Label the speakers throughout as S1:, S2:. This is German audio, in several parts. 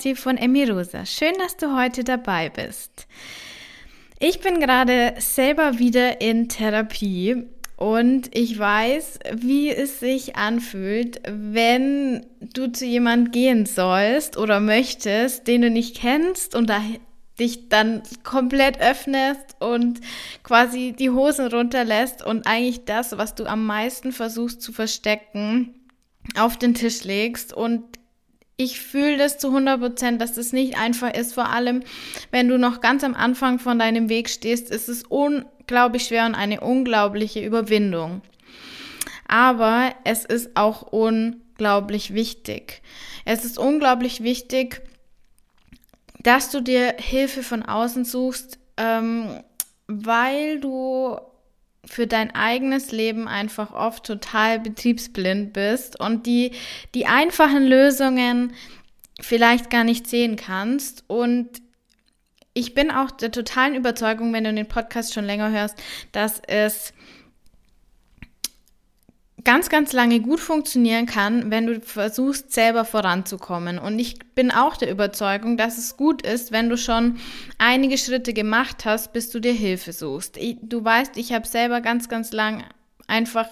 S1: Kathi von Emirosa. Schön, dass du heute dabei bist. Ich bin gerade selber wieder in Therapie und ich weiß, wie es sich anfühlt, wenn du zu jemand gehen sollst oder möchtest, den du nicht kennst und da dich dann komplett öffnest und quasi die Hosen runterlässt und eigentlich das, was du am meisten versuchst zu verstecken, auf den Tisch legst und ich fühle das zu 100 Prozent, dass das nicht einfach ist. Vor allem, wenn du noch ganz am Anfang von deinem Weg stehst, ist es unglaublich schwer und eine unglaubliche Überwindung. Aber es ist auch unglaublich wichtig. Es ist unglaublich wichtig, dass du dir Hilfe von außen suchst, ähm, weil du für dein eigenes Leben einfach oft total betriebsblind bist und die, die einfachen Lösungen vielleicht gar nicht sehen kannst. Und ich bin auch der totalen Überzeugung, wenn du den Podcast schon länger hörst, dass es ganz, ganz lange gut funktionieren kann, wenn du versuchst, selber voranzukommen. Und ich bin auch der Überzeugung, dass es gut ist, wenn du schon einige Schritte gemacht hast, bis du dir Hilfe suchst. Ich, du weißt, ich habe selber ganz, ganz lang einfach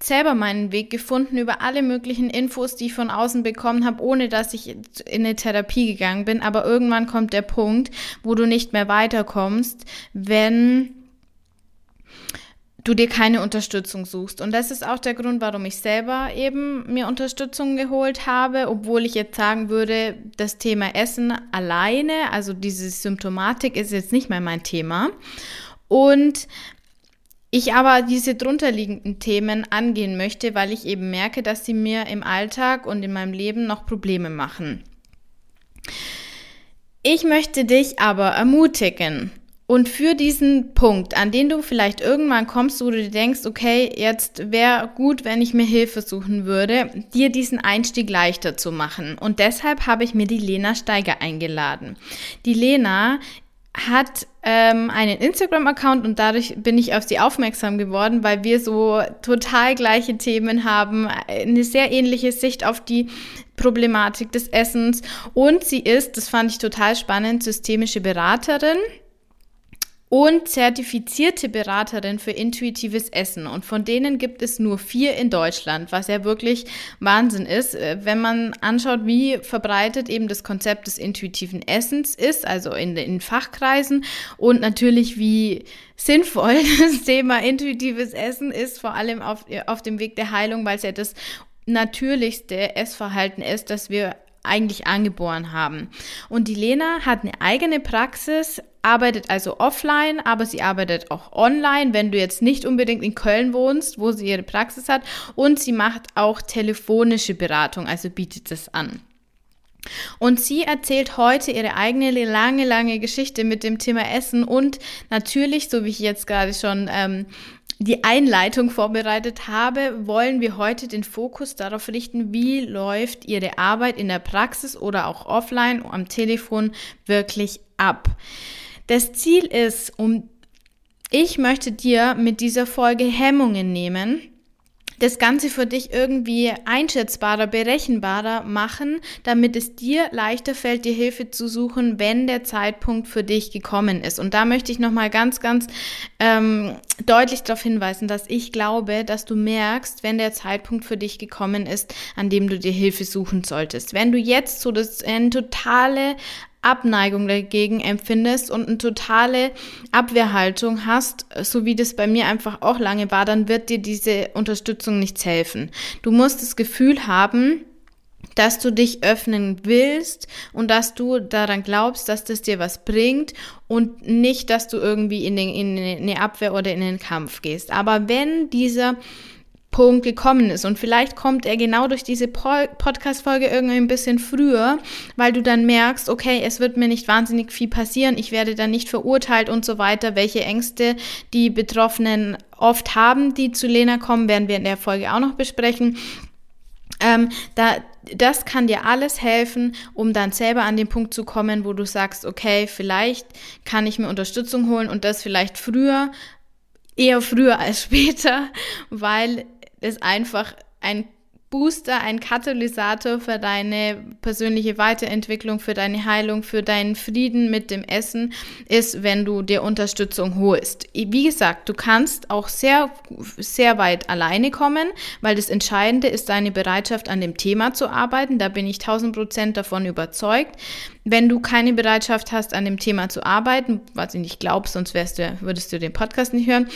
S1: selber meinen Weg gefunden über alle möglichen Infos, die ich von außen bekommen habe, ohne dass ich in eine Therapie gegangen bin. Aber irgendwann kommt der Punkt, wo du nicht mehr weiterkommst, wenn du dir keine Unterstützung suchst. Und das ist auch der Grund, warum ich selber eben mir Unterstützung geholt habe, obwohl ich jetzt sagen würde, das Thema Essen alleine, also diese Symptomatik ist jetzt nicht mehr mein Thema. Und ich aber diese drunterliegenden Themen angehen möchte, weil ich eben merke, dass sie mir im Alltag und in meinem Leben noch Probleme machen. Ich möchte dich aber ermutigen, und für diesen Punkt, an den du vielleicht irgendwann kommst, wo du dir denkst, okay, jetzt wäre gut, wenn ich mir Hilfe suchen würde, dir diesen Einstieg leichter zu machen. Und deshalb habe ich mir die Lena Steiger eingeladen. Die Lena hat ähm, einen Instagram-Account und dadurch bin ich auf sie aufmerksam geworden, weil wir so total gleiche Themen haben, eine sehr ähnliche Sicht auf die Problematik des Essens und sie ist, das fand ich total spannend, systemische Beraterin und zertifizierte Beraterin für intuitives Essen. Und von denen gibt es nur vier in Deutschland, was ja wirklich Wahnsinn ist, äh, wenn man anschaut, wie verbreitet eben das Konzept des intuitiven Essens ist, also in den Fachkreisen und natürlich wie sinnvoll das Thema intuitives Essen ist, vor allem auf, auf dem Weg der Heilung, weil es ja das natürlichste Essverhalten ist, das wir eigentlich angeboren haben. Und die Lena hat eine eigene Praxis, arbeitet also offline, aber sie arbeitet auch online, wenn du jetzt nicht unbedingt in Köln wohnst, wo sie ihre Praxis hat. Und sie macht auch telefonische Beratung, also bietet es an. Und sie erzählt heute ihre eigene lange, lange Geschichte mit dem Thema Essen und natürlich, so wie ich jetzt gerade schon ähm, die Einleitung vorbereitet habe, wollen wir heute den Fokus darauf richten, wie läuft Ihre Arbeit in der Praxis oder auch offline am Telefon wirklich ab. Das Ziel ist, um ich möchte dir mit dieser Folge Hemmungen nehmen, das Ganze für dich irgendwie einschätzbarer, berechenbarer machen, damit es dir leichter fällt, dir Hilfe zu suchen, wenn der Zeitpunkt für dich gekommen ist. Und da möchte ich nochmal ganz, ganz ähm, deutlich darauf hinweisen, dass ich glaube, dass du merkst, wenn der Zeitpunkt für dich gekommen ist, an dem du dir Hilfe suchen solltest. Wenn du jetzt so das eine totale Abneigung dagegen empfindest und eine totale Abwehrhaltung hast, so wie das bei mir einfach auch lange war, dann wird dir diese Unterstützung nichts helfen. Du musst das Gefühl haben, dass du dich öffnen willst und dass du daran glaubst, dass das dir was bringt und nicht, dass du irgendwie in, den, in eine Abwehr oder in den Kampf gehst. Aber wenn dieser Punkt gekommen ist. Und vielleicht kommt er genau durch diese Podcast-Folge irgendwie ein bisschen früher, weil du dann merkst, okay, es wird mir nicht wahnsinnig viel passieren, ich werde dann nicht verurteilt und so weiter. Welche Ängste die Betroffenen oft haben, die zu Lena kommen, werden wir in der Folge auch noch besprechen. Ähm, da, das kann dir alles helfen, um dann selber an den Punkt zu kommen, wo du sagst, okay, vielleicht kann ich mir Unterstützung holen und das vielleicht früher, eher früher als später, weil es einfach ein Booster, ein Katalysator für deine persönliche Weiterentwicklung, für deine Heilung, für deinen Frieden mit dem Essen ist, wenn du dir Unterstützung holst. Wie gesagt, du kannst auch sehr, sehr weit alleine kommen, weil das Entscheidende ist deine Bereitschaft, an dem Thema zu arbeiten. Da bin ich tausend Prozent davon überzeugt. Wenn du keine Bereitschaft hast, an dem Thema zu arbeiten, was ich nicht glaube, sonst wärst du, würdest du den Podcast nicht hören,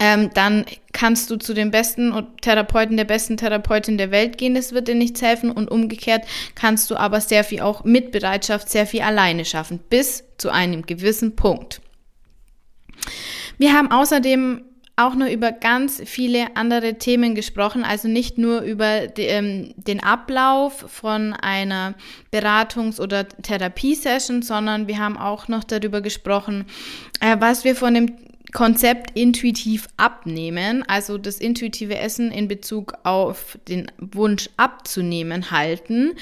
S1: ähm, dann kannst du zu den besten Therapeuten der besten Therapeutin der Welt gehen, das wird dir nichts helfen und umgekehrt kannst du aber sehr viel auch mit Bereitschaft sehr viel alleine schaffen, bis zu einem gewissen Punkt. Wir haben außerdem auch noch über ganz viele andere Themen gesprochen, also nicht nur über die, ähm, den Ablauf von einer Beratungs- oder Therapiesession, sondern wir haben auch noch darüber gesprochen, äh, was wir von dem Konzept intuitiv abnehmen, also das intuitive Essen in Bezug auf den Wunsch abzunehmen halten,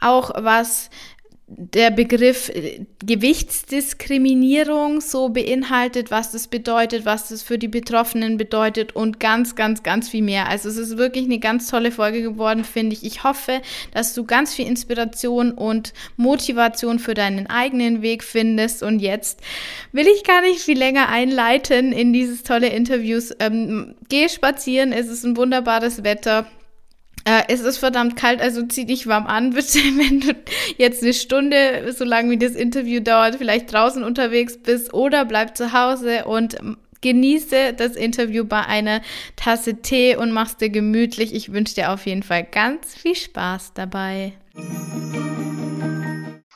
S1: auch was der Begriff äh, Gewichtsdiskriminierung so beinhaltet, was das bedeutet, was das für die Betroffenen bedeutet und ganz, ganz, ganz viel mehr. Also es ist wirklich eine ganz tolle Folge geworden, finde ich. Ich hoffe, dass du ganz viel Inspiration und Motivation für deinen eigenen Weg findest. Und jetzt will ich gar nicht viel länger einleiten in dieses tolle Interviews. Ähm, geh spazieren, es ist ein wunderbares Wetter. Äh, es ist verdammt kalt, also zieh dich warm an, bitte, wenn du jetzt eine Stunde, so lange wie das Interview dauert, vielleicht draußen unterwegs bist oder bleib zu Hause und genieße das Interview bei einer Tasse Tee und mach's dir gemütlich. Ich wünsche dir auf jeden Fall ganz viel Spaß dabei.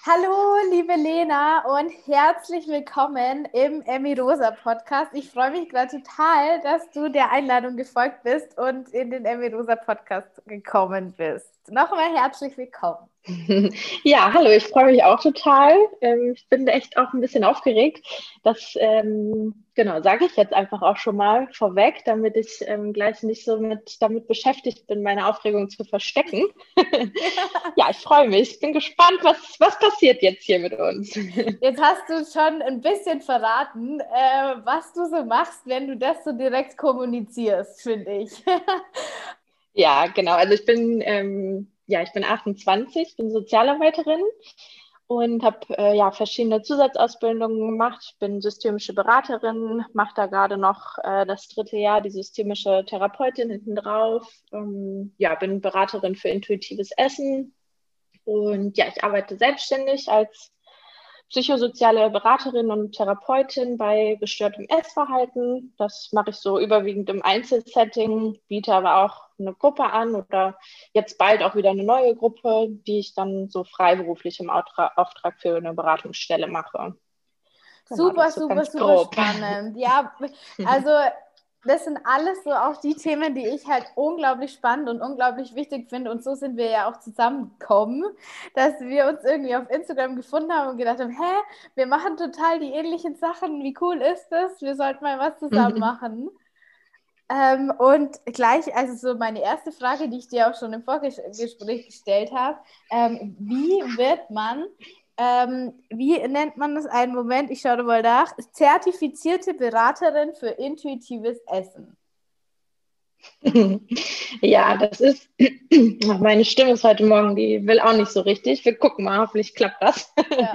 S1: Hallo, liebe Lena und herzlich willkommen im Emmy Rosa Podcast. Ich freue mich gerade total, dass du der Einladung gefolgt bist und in den Emmy Rosa Podcast gekommen bist. Nochmal herzlich willkommen.
S2: Ja, hallo, ich freue mich auch total. Ähm, ich bin echt auch ein bisschen aufgeregt. Das, ähm, genau, sage ich jetzt einfach auch schon mal vorweg, damit ich ähm, gleich nicht so mit, damit beschäftigt bin, meine Aufregung zu verstecken. ja, ich freue mich. Ich bin gespannt, was, was passiert jetzt hier mit uns.
S1: Jetzt hast du schon ein bisschen verraten, äh, was du so machst, wenn du das so direkt kommunizierst, finde ich.
S2: ja, genau. Also ich bin ja, ich bin 28, bin Sozialarbeiterin und habe äh, ja verschiedene Zusatzausbildungen gemacht. Ich bin systemische Beraterin, mache da gerade noch äh, das dritte Jahr die systemische Therapeutin hinten drauf. Ähm, ja, bin Beraterin für intuitives Essen und ja, ich arbeite selbstständig als psychosoziale Beraterin und Therapeutin bei gestörtem Essverhalten. Das mache ich so überwiegend im Einzelsetting, biete aber auch eine Gruppe an oder jetzt bald auch wieder eine neue Gruppe, die ich dann so freiberuflich im Auftrag für eine Beratungsstelle mache.
S1: Genau, super, super, super grob. spannend. Ja, also das sind alles so auch die Themen, die ich halt unglaublich spannend und unglaublich wichtig finde. Und so sind wir ja auch zusammengekommen, dass wir uns irgendwie auf Instagram gefunden haben und gedacht haben, hä, wir machen total die ähnlichen Sachen. Wie cool ist das? Wir sollten mal was zusammen machen. Ähm, und gleich, also so meine erste Frage, die ich dir auch schon im Vorgespräch gestellt habe, ähm, wie wird man ähm, wie nennt man das? Einen Moment, ich schaue mal nach. Zertifizierte Beraterin für intuitives Essen.
S2: Ja, das ist, meine Stimme ist heute Morgen, die will auch nicht so richtig. Wir gucken mal, hoffentlich klappt das. Ja.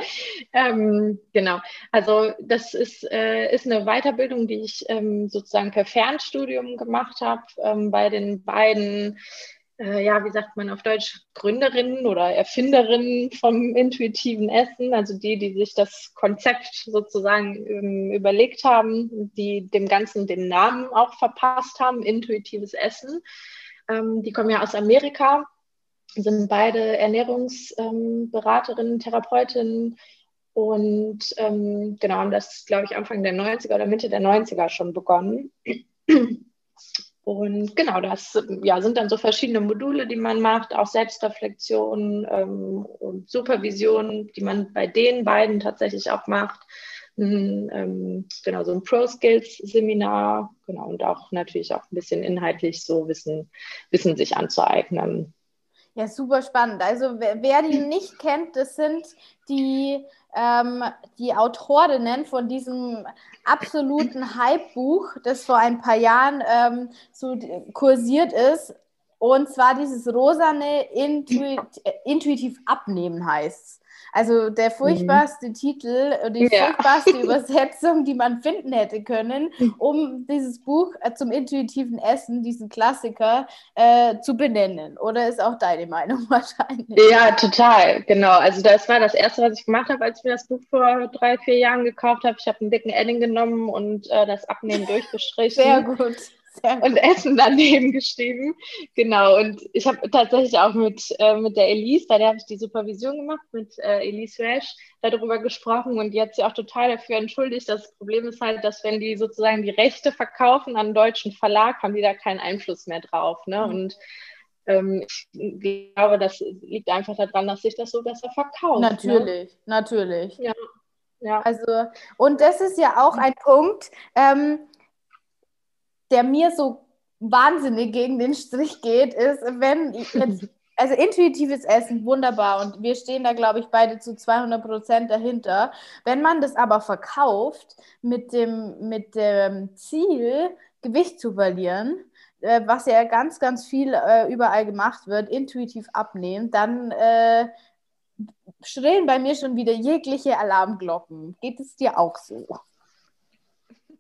S2: ähm, genau, also das ist, äh, ist eine Weiterbildung, die ich ähm, sozusagen per Fernstudium gemacht habe ähm, bei den beiden äh, ja, wie sagt man auf Deutsch, Gründerinnen oder Erfinderinnen vom intuitiven Essen, also die, die sich das Konzept sozusagen ähm, überlegt haben, die dem Ganzen den Namen auch verpasst haben, intuitives Essen. Ähm, die kommen ja aus Amerika, sind beide Ernährungsberaterinnen, ähm, Therapeutinnen und ähm, genau haben das, glaube ich, Anfang der 90er oder Mitte der 90er schon begonnen. Und genau, das ja, sind dann so verschiedene Module, die man macht, auch Selbstreflexion ähm, und Supervision, die man bei den beiden tatsächlich auch macht. Ein, ähm, genau, so ein Pro-Skills-Seminar, genau, und auch natürlich auch ein bisschen inhaltlich so Wissen, Wissen sich anzueignen.
S1: Ja, super spannend. Also wer, wer die nicht kennt, das sind die, ähm, die Autorinnen von diesem absoluten Hype-Buch, das vor ein paar Jahren ähm, so kursiert ist. Und zwar dieses rosane Intuit intuitiv abnehmen heißt also der mhm. furchtbarste mhm. Titel und die ja. furchtbarste Übersetzung, die man finden hätte können, um dieses Buch äh, zum intuitiven Essen, diesen Klassiker, äh, zu benennen. Oder ist auch deine Meinung wahrscheinlich?
S2: Ja, total, genau. Also das war das Erste, was ich gemacht habe, als ich mir das Buch vor drei, vier Jahren gekauft habe. Ich habe einen dicken Edding genommen und äh, das Abnehmen durchgestrichen.
S1: Sehr gut
S2: und Essen daneben geschrieben. Genau, und ich habe tatsächlich auch mit, äh, mit der Elise, bei der habe ich die Supervision gemacht, mit äh, Elise Rash, darüber gesprochen und die hat sich auch total dafür entschuldigt. Das Problem ist halt, dass wenn die sozusagen die Rechte verkaufen an einen deutschen Verlag, haben die da keinen Einfluss mehr drauf. Ne? Mhm. Und ähm, ich glaube, das liegt einfach daran, dass sich das so besser verkauft.
S1: Ne? Natürlich, ne? natürlich.
S2: Ja. Ja.
S1: Also, und das ist ja auch ein Punkt, ähm, der mir so wahnsinnig gegen den Strich geht, ist, wenn jetzt, also intuitives Essen, wunderbar und wir stehen da, glaube ich, beide zu 200 Prozent dahinter. Wenn man das aber verkauft mit dem, mit dem Ziel, Gewicht zu verlieren, äh, was ja ganz, ganz viel äh, überall gemacht wird, intuitiv abnehmen, dann äh, schrillen bei mir schon wieder jegliche Alarmglocken. Geht es dir auch so?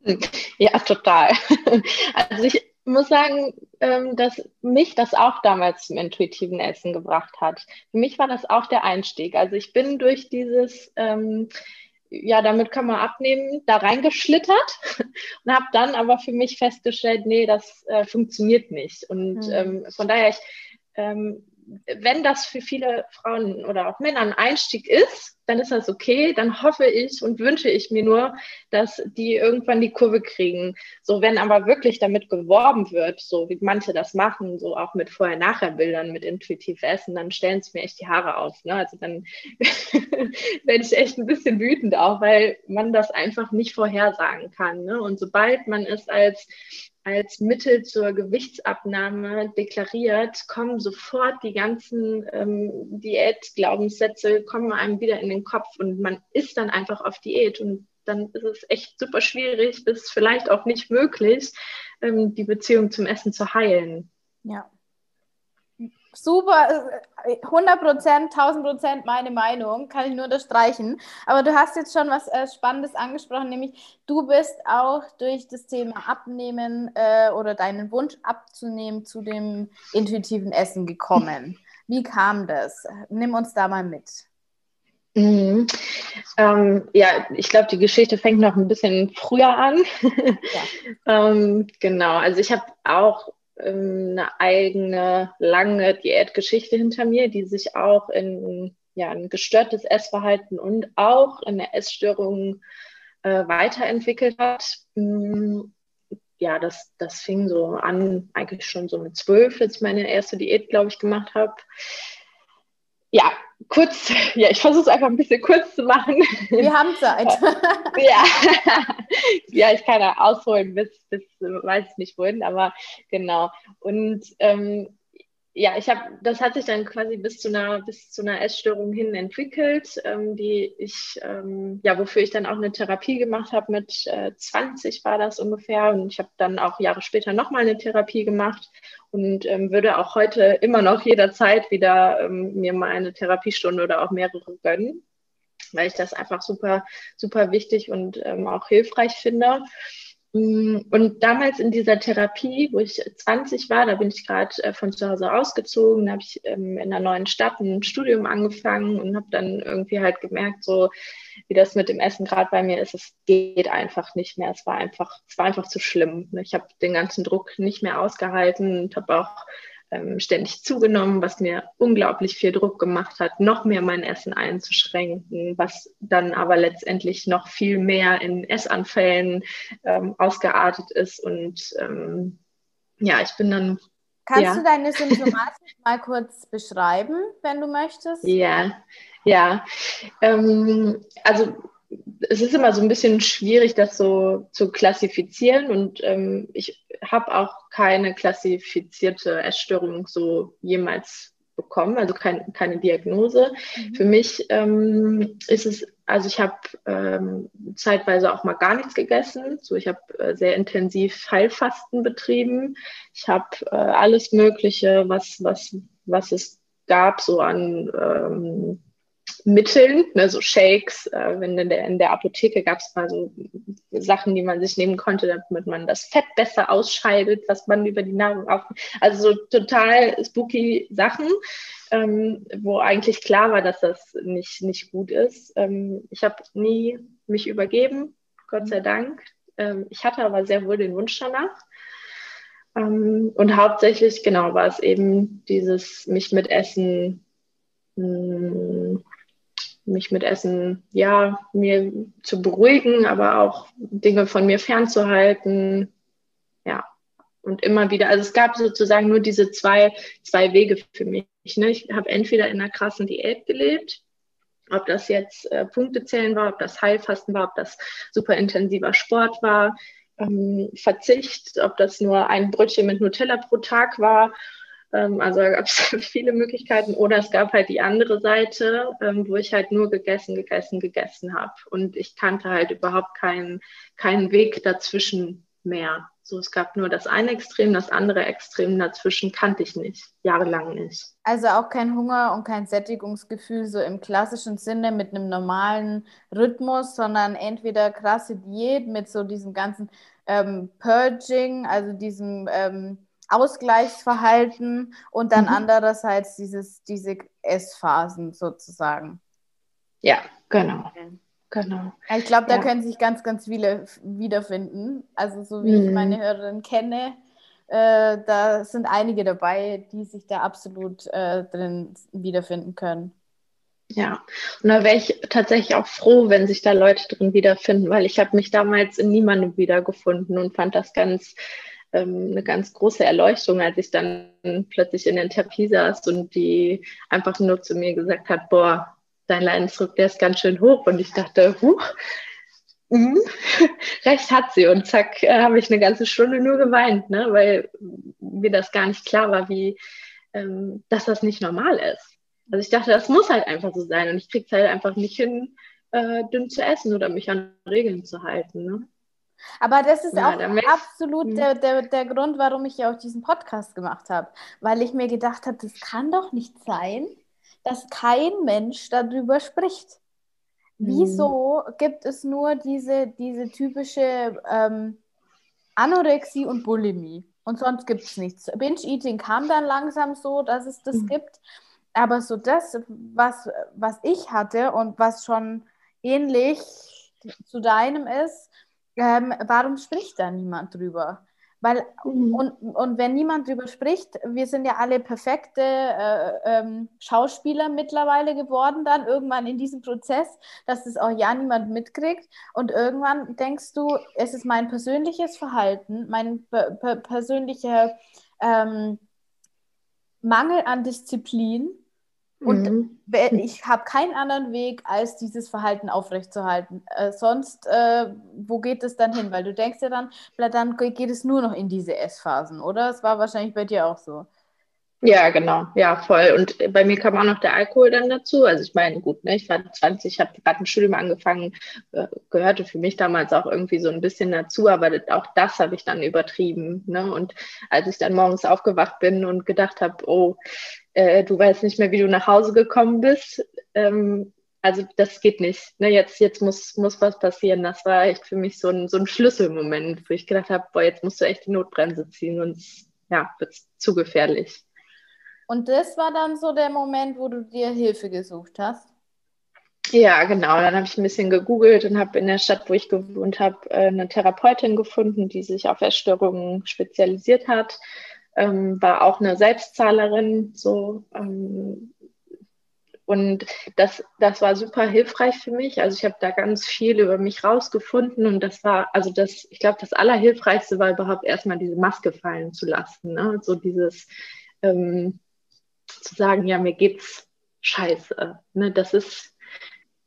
S2: Ja, total. Also ich muss sagen, ähm, dass mich das auch damals zum intuitiven Essen gebracht hat. Für mich war das auch der Einstieg. Also ich bin durch dieses, ähm, ja, damit kann man abnehmen, da reingeschlittert und habe dann aber für mich festgestellt, nee, das äh, funktioniert nicht. Und mhm. von daher, ich wenn das für viele Frauen oder auch Männer ein Einstieg ist, dann ist das okay. Dann hoffe ich und wünsche ich mir nur, dass die irgendwann die Kurve kriegen. So, wenn aber wirklich damit geworben wird, so wie manche das machen, so auch mit Vorher-Nachher-Bildern, mit intuitiv Essen, dann stellen es mir echt die Haare auf. Ne? Also dann werde ich echt ein bisschen wütend auch, weil man das einfach nicht vorhersagen kann. Ne? Und sobald man es als als Mittel zur Gewichtsabnahme deklariert, kommen sofort die ganzen ähm, Diätglaubenssätze, kommen einem wieder in den Kopf und man ist dann einfach auf Diät und dann ist es echt super schwierig, bis vielleicht auch nicht möglich, ähm, die Beziehung zum Essen zu heilen.
S1: Ja super, 100 Prozent, 1000 Prozent meine Meinung, kann ich nur unterstreichen. Aber du hast jetzt schon was äh, Spannendes angesprochen, nämlich du bist auch durch das Thema Abnehmen äh, oder deinen Wunsch abzunehmen zu dem intuitiven Essen gekommen. Wie kam das? Nimm uns da mal mit.
S2: Mhm. Ähm, ja, ich glaube, die Geschichte fängt noch ein bisschen früher an. Ja. ähm, genau, also ich habe auch ähm, eine eigene lange Diätgeschichte hinter mir, die sich auch in ja, ein gestörtes Essverhalten und auch in der Essstörung äh, weiterentwickelt hat. Mm, ja, das, das fing so an, eigentlich schon so mit zwölf, als ich meine erste Diät, glaube ich, gemacht habe. Ja, kurz, ja, ich versuche es einfach ein bisschen kurz zu machen.
S1: Wir haben Zeit.
S2: ja. ja, ich kann da ausholen bis, bis weiß ich nicht wohin, aber genau. Und ähm, ja, ich habe, das hat sich dann quasi bis zu einer, bis zu einer Essstörung hin entwickelt, ähm, die ich, ähm, ja, wofür ich dann auch eine Therapie gemacht habe. Mit äh, 20 war das ungefähr und ich habe dann auch Jahre später nochmal eine Therapie gemacht und ähm, würde auch heute immer noch jederzeit wieder ähm, mir mal eine Therapiestunde oder auch mehrere gönnen, weil ich das einfach super, super wichtig und ähm, auch hilfreich finde. Mm, und damals in dieser Therapie, wo ich 20 war, da bin ich gerade äh, von zu Hause ausgezogen, habe ich ähm, in einer neuen Stadt ein Studium angefangen und habe dann irgendwie halt gemerkt, so wie das mit dem Essen gerade bei mir ist, es geht einfach nicht mehr. Es war einfach, es war einfach zu schlimm. Ich habe den ganzen Druck nicht mehr ausgehalten und habe auch ähm, ständig zugenommen, was mir unglaublich viel Druck gemacht hat, noch mehr mein Essen einzuschränken, was dann aber letztendlich noch viel mehr in Essanfällen ähm, ausgeartet ist. Und ähm, ja, ich bin dann.
S1: Kannst
S2: ja.
S1: du deine Symptomatik mal kurz beschreiben, wenn du möchtest?
S2: Ja, ja. Ähm, also es ist immer so ein bisschen schwierig, das so zu klassifizieren und ähm, ich habe auch keine klassifizierte Essstörung so jemals bekommen, also kein, keine Diagnose. Mhm. Für mich ähm, ist es also ich habe ähm, zeitweise auch mal gar nichts gegessen. So, ich habe äh, sehr intensiv Heilfasten betrieben. Ich habe äh, alles Mögliche, was, was, was es gab, so an ähm, Mitteln, ne, so Shakes. Äh, wenn in der, in der Apotheke gab es mal so Sachen, die man sich nehmen konnte, damit man das Fett besser ausscheidet, was man über die Nahrung auf. Also so total spooky Sachen, ähm, wo eigentlich klar war, dass das nicht, nicht gut ist. Ähm, ich habe nie mich übergeben, Gott sei Dank. Ähm, ich hatte aber sehr wohl den Wunsch danach. Ähm, und hauptsächlich, genau, war es eben dieses mich mit Essen mh, hm, mich mit Essen, ja, mir zu beruhigen, aber auch Dinge von mir fernzuhalten. Ja, und immer wieder, also es gab sozusagen nur diese zwei, zwei Wege für mich. Ne? Ich habe entweder in einer krassen Diät gelebt, ob das jetzt äh, Punktezählen war, ob das Heilfasten war, ob das super intensiver Sport war, ähm, Verzicht, ob das nur ein Brötchen mit Nutella pro Tag war also da gab es viele Möglichkeiten. Oder es gab halt die andere Seite, ähm, wo ich halt nur gegessen, gegessen, gegessen habe. Und ich kannte halt überhaupt keinen, keinen Weg dazwischen mehr. So, es gab nur das eine Extrem, das andere Extrem dazwischen kannte ich nicht, jahrelang nicht.
S1: Also auch kein Hunger und kein Sättigungsgefühl so im klassischen Sinne mit einem normalen Rhythmus, sondern entweder krasse Diät mit so diesem ganzen ähm, Purging, also diesem ähm, Ausgleichsverhalten und dann mhm. andererseits dieses, diese Essphasen sozusagen.
S2: Ja, genau. Genau.
S1: Ich glaube, da ja. können sich ganz, ganz viele wiederfinden. Also so wie mhm. ich meine Hörerin kenne, äh, da sind einige dabei, die sich da absolut äh, drin wiederfinden können.
S2: Ja, und da wäre ich tatsächlich auch froh, wenn sich da Leute drin wiederfinden, weil ich habe mich damals in niemandem wiedergefunden und fand das ganz ähm, eine ganz große Erleuchtung, als ich dann plötzlich in der Therapie saß und die einfach nur zu mir gesagt hat, boah, dein Leidensdruck, der ist ganz schön hoch. Und ich dachte, huch, mhm. recht hat sie. Und zack, äh, habe ich eine ganze Stunde nur geweint, ne? weil mir das gar nicht klar war, wie, ähm, dass das nicht normal ist. Also ich dachte, das muss halt einfach so sein und ich kriege es halt einfach nicht hin, äh, dünn zu essen oder mich an Regeln zu halten. Ne?
S1: Aber das ist ja, auch absolut der, der, der Grund, warum ich ja auch diesen Podcast gemacht habe. Weil ich mir gedacht habe, das kann doch nicht sein, dass kein Mensch darüber spricht. Mhm. Wieso gibt es nur diese, diese typische ähm, Anorexie und Bulimie? Und sonst gibt es nichts. Binge-Eating kam dann langsam so, dass es das mhm. gibt. Aber so das, was, was ich hatte und was schon ähnlich zu deinem ist, ähm, warum spricht da niemand drüber? Weil, mhm. und, und wenn niemand drüber spricht, wir sind ja alle perfekte äh, ähm, Schauspieler mittlerweile geworden, dann irgendwann in diesem Prozess, dass das auch ja niemand mitkriegt. Und irgendwann denkst du, es ist mein persönliches Verhalten, mein per persönlicher ähm, Mangel an Disziplin, und mhm. ich habe keinen anderen Weg, als dieses Verhalten aufrechtzuerhalten. Äh, sonst, äh, wo geht es dann hin? Weil du denkst ja dann, dann geht es nur noch in diese Essphasen, oder? Es war wahrscheinlich bei dir auch so.
S2: Ja, genau, ja, voll. Und bei mir kam auch noch der Alkohol dann dazu. Also ich meine, gut, ne, ich war 20, habe gerade ein Studium angefangen, äh, gehörte für mich damals auch irgendwie so ein bisschen dazu, aber auch das habe ich dann übertrieben. Ne? Und als ich dann morgens aufgewacht bin und gedacht habe, oh, äh, du weißt nicht mehr, wie du nach Hause gekommen bist, ähm, also das geht nicht. Ne? Jetzt, jetzt muss, muss was passieren. Das war echt für mich so ein, so ein Schlüsselmoment, wo ich gedacht habe, boah, jetzt musst du echt die Notbremse ziehen, sonst ja, wird es zu gefährlich.
S1: Und das war dann so der Moment, wo du dir Hilfe gesucht hast?
S2: Ja, genau. Dann habe ich ein bisschen gegoogelt und habe in der Stadt, wo ich gewohnt habe, äh, eine Therapeutin gefunden, die sich auf Essstörungen spezialisiert hat. Ähm, war auch eine Selbstzahlerin, so. Ähm, und das, das war super hilfreich für mich. Also ich habe da ganz viel über mich rausgefunden und das war, also das, ich glaube, das Allerhilfreichste war überhaupt erstmal diese Maske fallen zu lassen. Ne? So dieses, ähm, zu sagen, ja, mir geht's scheiße. Ne, das ist,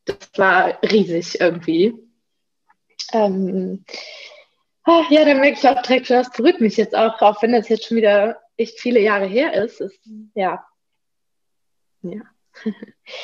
S2: das war riesig irgendwie. Ähm, ja, dann merke ich auch direkt, das berührt mich jetzt auch, auch wenn das jetzt schon wieder echt viele Jahre her ist. ist ja. Ja.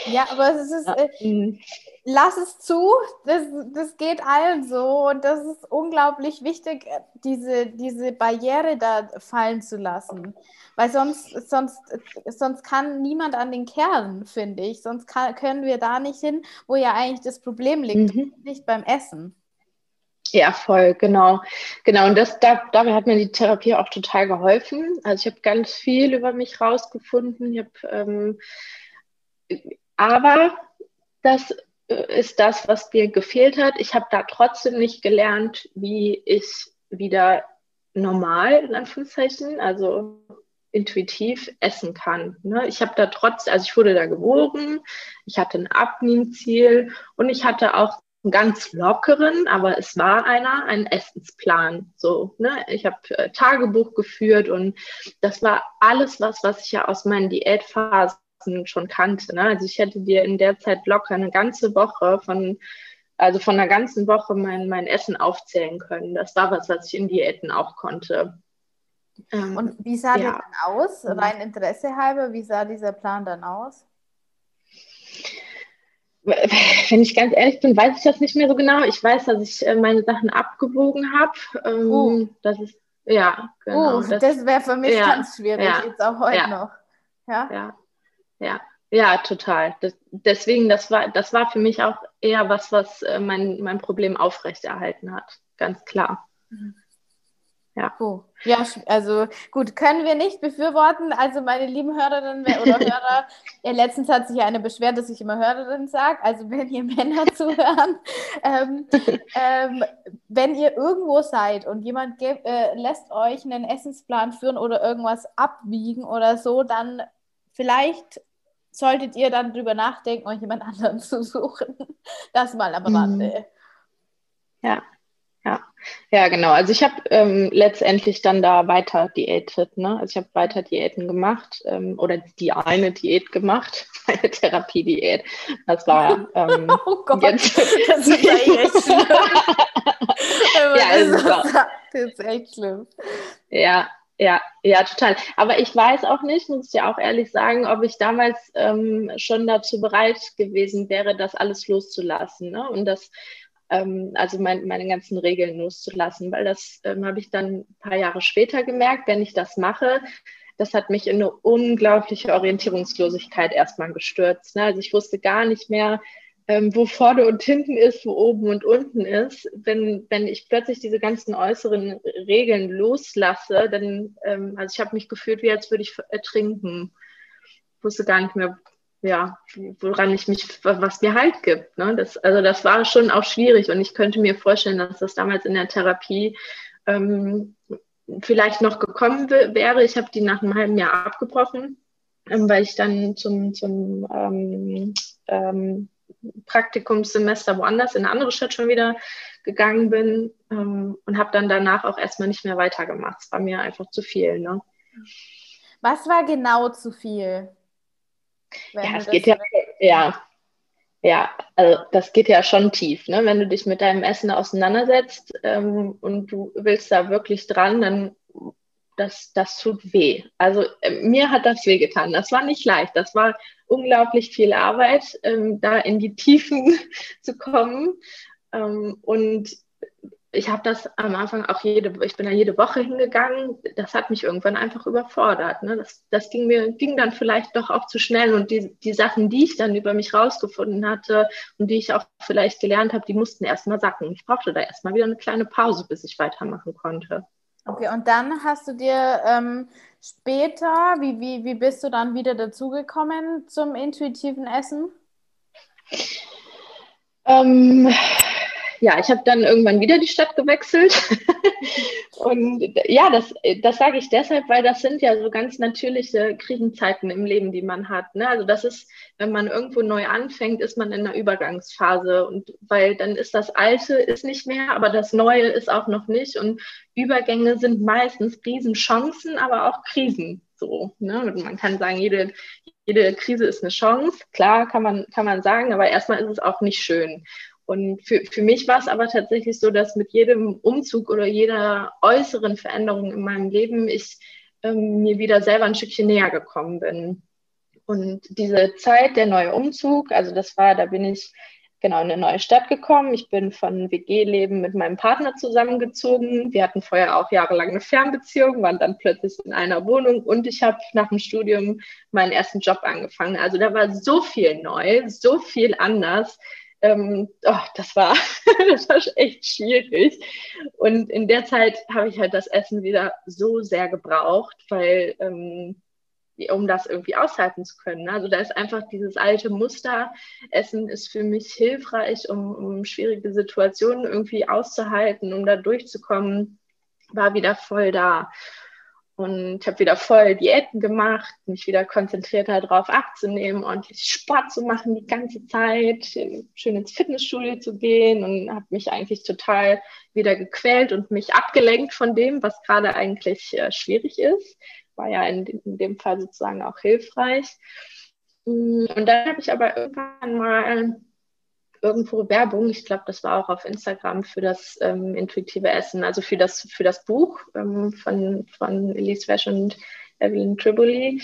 S1: Ja, aber es ist, äh, lass es zu, das, das geht allen so und das ist unglaublich wichtig, diese, diese Barriere da fallen zu lassen. Weil sonst, sonst, sonst kann niemand an den Kern, finde ich. Sonst kann, können wir da nicht hin, wo ja eigentlich das Problem liegt, mhm. nicht beim Essen.
S2: Ja, voll, genau. Genau, und das, da, dabei hat mir die Therapie auch total geholfen. Also ich habe ganz viel über mich rausgefunden. Ich habe, ähm, aber das äh, ist das, was mir gefehlt hat. Ich habe da trotzdem nicht gelernt, wie ich wieder normal, in Anführungszeichen, also intuitiv essen kann. Ne? Ich habe da trotz, also ich wurde da geboren, ich hatte ein Abnehmziel und ich hatte auch einen ganz lockeren, aber es war einer, ein Essensplan. So, ne? Ich habe äh, Tagebuch geführt und das war alles was, was ich ja aus meinen Diätphasen schon kannte. Ne? Also ich hätte dir in der Zeit locker eine ganze Woche von also von einer ganzen Woche mein, mein Essen aufzählen können. Das war was, was ich in Diäten auch konnte.
S1: Ähm, und wie sah ja. der dann aus? Rein Interesse halber, wie sah dieser Plan dann aus?
S2: Wenn ich ganz ehrlich bin, weiß ich das nicht mehr so genau. Ich weiß, dass ich äh, meine Sachen abgewogen habe. Ähm, uh. Das ist, ja,
S1: genau. Uh, das, das wäre für mich ja, ganz schwierig, ja, jetzt auch heute ja, noch.
S2: Ja, ja, ja. Ja, total. Das, deswegen, das war, das war für mich auch eher was, was äh, mein, mein Problem aufrechterhalten hat. Ganz klar. Mhm.
S1: Ja. Oh. Ja, also gut, können wir nicht befürworten. Also meine lieben Hörerinnen oder Hörer, ja, letztens hat sich eine beschwert, dass ich immer Hörerin sage. Also wenn ihr Männer zuhören, ähm, ähm, wenn ihr irgendwo seid und jemand äh, lässt euch einen Essensplan führen oder irgendwas abwiegen oder so, dann vielleicht solltet ihr dann drüber nachdenken, euch jemand anderen zu suchen. Das mal am Rande.
S2: Ja, ja, ja, genau. Also ich habe ähm, letztendlich dann da weiter diätet. Ne? Also ich habe weiter Diäten gemacht ähm, oder die eine Diät gemacht, eine Therapiediät. Das war ähm, oh Gott, jetzt, das ist echt schlimm. ja, das, ist das ist echt schlimm. Ja, ja, ja, total. Aber ich weiß auch nicht, muss ich ja auch ehrlich sagen, ob ich damals ähm, schon dazu bereit gewesen wäre, das alles loszulassen. Ne? Und das ähm, also mein, meine ganzen Regeln loszulassen, weil das ähm, habe ich dann ein paar Jahre später gemerkt, wenn ich das mache, das hat mich in eine unglaubliche Orientierungslosigkeit erstmal gestürzt. Ne? Also ich wusste gar nicht mehr, ähm, wo vorne und hinten ist, wo oben und unten ist. Wenn, wenn ich plötzlich diese ganzen äußeren Regeln loslasse, dann, ähm, also ich habe mich gefühlt, wie als würde ich ertrinken. Ich wusste gar nicht mehr, ja, woran ich mich, was mir Halt gibt. Ne? Das, also das war schon auch schwierig und ich könnte mir vorstellen, dass das damals in der Therapie ähm, vielleicht noch gekommen wäre. Ich habe die nach einem halben Jahr abgebrochen, ähm, weil ich dann zum, zum ähm, ähm, Praktikumssemester woanders in eine andere Stadt schon wieder gegangen bin ähm, und habe dann danach auch erstmal nicht mehr weitergemacht. Es war mir einfach zu viel. Ne?
S1: Was war genau zu viel?
S2: Ja, es geht ja, ja, ja, also das geht ja schon tief, ne? Wenn du dich mit deinem Essen auseinandersetzt ähm, und du willst da wirklich dran, dann das, das tut weh. Also äh, mir hat das weh getan. Das war nicht leicht. Das war unglaublich viel Arbeit, ähm, da in die Tiefen zu kommen. Ähm, und ich habe das am Anfang auch jede, ich bin da jede Woche hingegangen. Das hat mich irgendwann einfach überfordert. Ne? Das, das ging mir ging dann vielleicht doch auch zu schnell und die, die Sachen, die ich dann über mich rausgefunden hatte und die ich auch vielleicht gelernt habe, die mussten erstmal sacken. Ich brauchte da erstmal wieder eine kleine Pause, bis ich weitermachen konnte.
S1: Okay, und dann hast du dir ähm, später, wie, wie, wie bist du dann wieder dazugekommen zum intuitiven Essen?
S2: Ähm, ja, ich habe dann irgendwann wieder die Stadt gewechselt. und ja, das, das sage ich deshalb, weil das sind ja so ganz natürliche Krisenzeiten im Leben, die man hat. Ne? Also das ist, wenn man irgendwo neu anfängt, ist man in einer Übergangsphase. Und weil dann ist das Alte ist nicht mehr, aber das Neue ist auch noch nicht. Und Übergänge sind meistens Riesenchancen, aber auch Krisen. So, ne? Man kann sagen, jede, jede Krise ist eine Chance. Klar, kann man, kann man sagen, aber erstmal ist es auch nicht schön. Und für, für mich war es aber tatsächlich so, dass mit jedem Umzug oder jeder äußeren Veränderung in meinem Leben ich ähm, mir wieder selber ein Stückchen näher gekommen bin. Und diese Zeit, der neue Umzug, also das war, da bin ich genau in eine neue Stadt gekommen. Ich bin von WG-Leben mit meinem Partner zusammengezogen. Wir hatten vorher auch jahrelang eine Fernbeziehung, waren dann plötzlich in einer Wohnung und ich habe nach dem Studium meinen ersten Job angefangen. Also da war so viel neu, so viel anders. Ähm, oh, das war, das war echt schwierig. Und in der Zeit habe ich halt das Essen wieder so sehr gebraucht, weil ähm, um das irgendwie aushalten zu können. Also da ist einfach dieses alte Muster. Essen ist für mich hilfreich, um, um schwierige Situationen irgendwie auszuhalten, um da durchzukommen, war wieder voll da. Und habe wieder voll Diäten gemacht, mich wieder konzentriert darauf abzunehmen, ordentlich Sport zu machen die ganze Zeit, schön ins Fitnessstudio zu gehen und habe mich eigentlich total wieder gequält und mich abgelenkt von dem, was gerade eigentlich äh, schwierig ist war ja in, in dem Fall sozusagen auch hilfreich. Mm, und dann habe ich aber irgendwann mal irgendwo Werbung, ich glaube, das war auch auf Instagram für das ähm, intuitive Essen, also für das, für das Buch ähm, von, von Elise Wesch und Evelyn Triboli,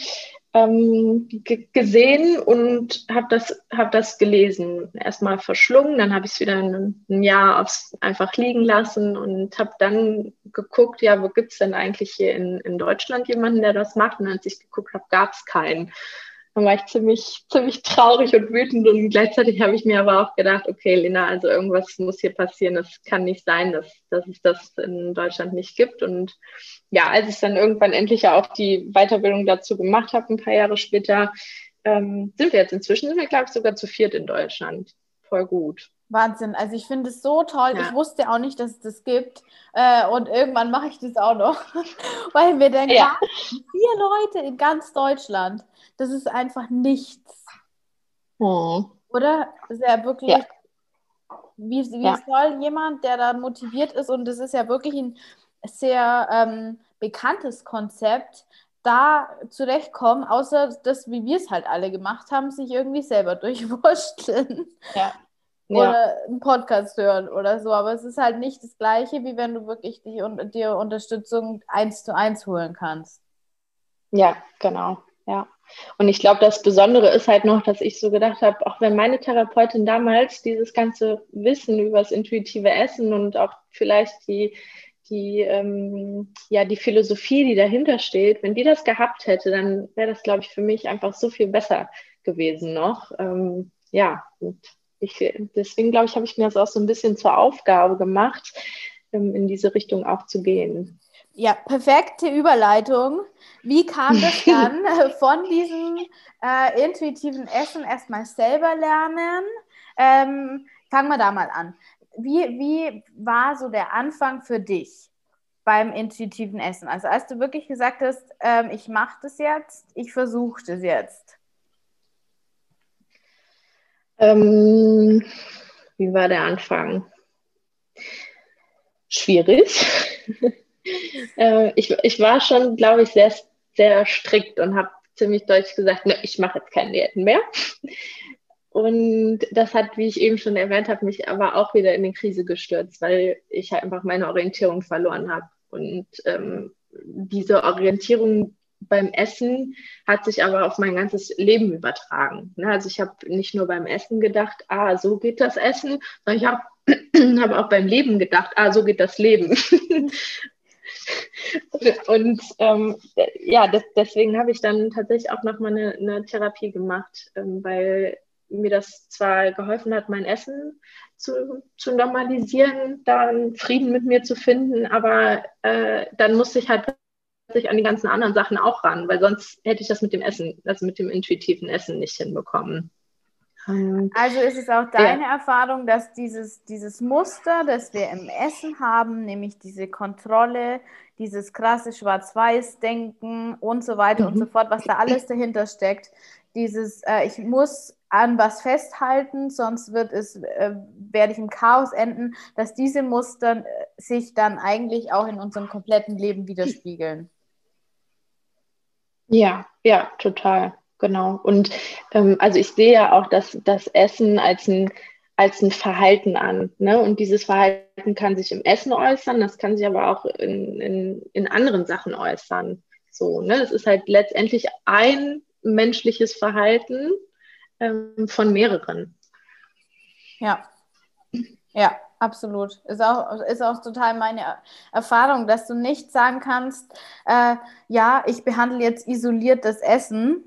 S2: ähm, gesehen und habe das, hab das gelesen. Erstmal verschlungen, dann habe ich es wieder ein, ein, Jahr aufs, einfach liegen lassen und habe dann geguckt, ja, wo gibt es denn eigentlich hier in, in Deutschland jemanden, der das macht? Und als ich geguckt habe, gab es keinen. Dann war ich ziemlich, ziemlich traurig und wütend und gleichzeitig habe ich mir aber auch gedacht, okay, Lena, also irgendwas muss hier passieren. Es kann nicht sein, dass, dass es das in Deutschland nicht gibt. Und ja, als ich dann irgendwann endlich ja auch die Weiterbildung dazu gemacht habe, ein paar Jahre später, ähm, sind wir jetzt inzwischen, sind wir, glaube ich, sogar zu viert in Deutschland. Voll gut.
S1: Wahnsinn. Also ich finde es so toll. Ja. Ich wusste auch nicht, dass es das gibt. Äh, und irgendwann mache ich das auch noch. Weil wir denken, ja. vier Leute in ganz Deutschland. Das ist einfach nichts. Hm. Oder? Das ist ja wirklich. Ja. Wie, wie ja. soll jemand, der da motiviert ist, und das ist ja wirklich ein sehr ähm, bekanntes Konzept, da zurechtkommen, außer dass, wie wir es halt alle gemacht haben, sich irgendwie selber durchwurschteln. Ja oder ja. einen Podcast hören oder so. Aber es ist halt nicht das Gleiche, wie wenn du wirklich dich und dir Unterstützung eins zu eins holen kannst.
S2: Ja, genau. Ja. Und ich glaube, das Besondere ist halt noch, dass ich so gedacht habe, auch wenn meine Therapeutin damals dieses ganze Wissen über das intuitive Essen und auch vielleicht die, die, ähm, ja, die Philosophie, die dahinter steht, wenn die das gehabt hätte, dann wäre das, glaube ich, für mich einfach so viel besser gewesen noch. Ähm, ja, und ich, deswegen glaube ich, habe ich mir das auch so ein bisschen zur Aufgabe gemacht, ähm, in diese Richtung auch zu gehen.
S1: Ja, perfekte Überleitung. Wie kam das dann von diesem äh, intuitiven Essen erstmal selber lernen? Ähm, fangen wir da mal an. Wie, wie war so der Anfang für dich beim intuitiven Essen? Also als du wirklich gesagt hast, ähm, ich mache das jetzt, ich versuche das jetzt.
S2: Ähm, wie war der Anfang? Schwierig. äh, ich, ich war schon, glaube ich, sehr, sehr strikt und habe ziemlich deutlich gesagt, ne, ich mache jetzt keine Diäten mehr. Und das hat, wie ich eben schon erwähnt habe, mich aber auch wieder in die Krise gestürzt, weil ich halt einfach meine Orientierung verloren habe. Und ähm, diese Orientierung beim Essen hat sich aber auf mein ganzes Leben übertragen. Ne? Also ich habe nicht nur beim Essen gedacht, ah, so geht das Essen, sondern ich habe hab auch beim Leben gedacht, ah, so geht das Leben. Und ähm, ja, das, deswegen habe ich dann tatsächlich auch nochmal eine, eine Therapie gemacht, ähm, weil mir das zwar geholfen hat, mein Essen zu, zu normalisieren, dann Frieden mit mir zu finden, aber äh, dann musste ich halt sich an die ganzen anderen Sachen auch ran, weil sonst hätte ich das mit dem Essen, also mit dem intuitiven Essen nicht hinbekommen.
S1: Ähm, also ist es auch deine ja. Erfahrung, dass dieses, dieses Muster, das wir im Essen haben, nämlich diese Kontrolle, dieses krasse Schwarz-Weiß-Denken und so weiter mhm. und so fort, was da alles dahinter steckt, dieses, äh, ich muss an was festhalten, sonst wird es, äh, werde ich im Chaos enden, dass diese Muster äh, sich dann eigentlich auch in unserem kompletten Leben widerspiegeln.
S2: Ja, ja, total, genau. Und ähm, also ich sehe ja auch das, das Essen als ein, als ein Verhalten an. Ne? Und dieses Verhalten kann sich im Essen äußern, das kann sich aber auch in, in, in anderen Sachen äußern. So, ne? Es ist halt letztendlich ein menschliches Verhalten ähm, von mehreren.
S1: Ja, ja, absolut. Ist auch, ist auch total meine Erfahrung, dass du nicht sagen kannst, äh, ja, ich behandle jetzt isoliert das Essen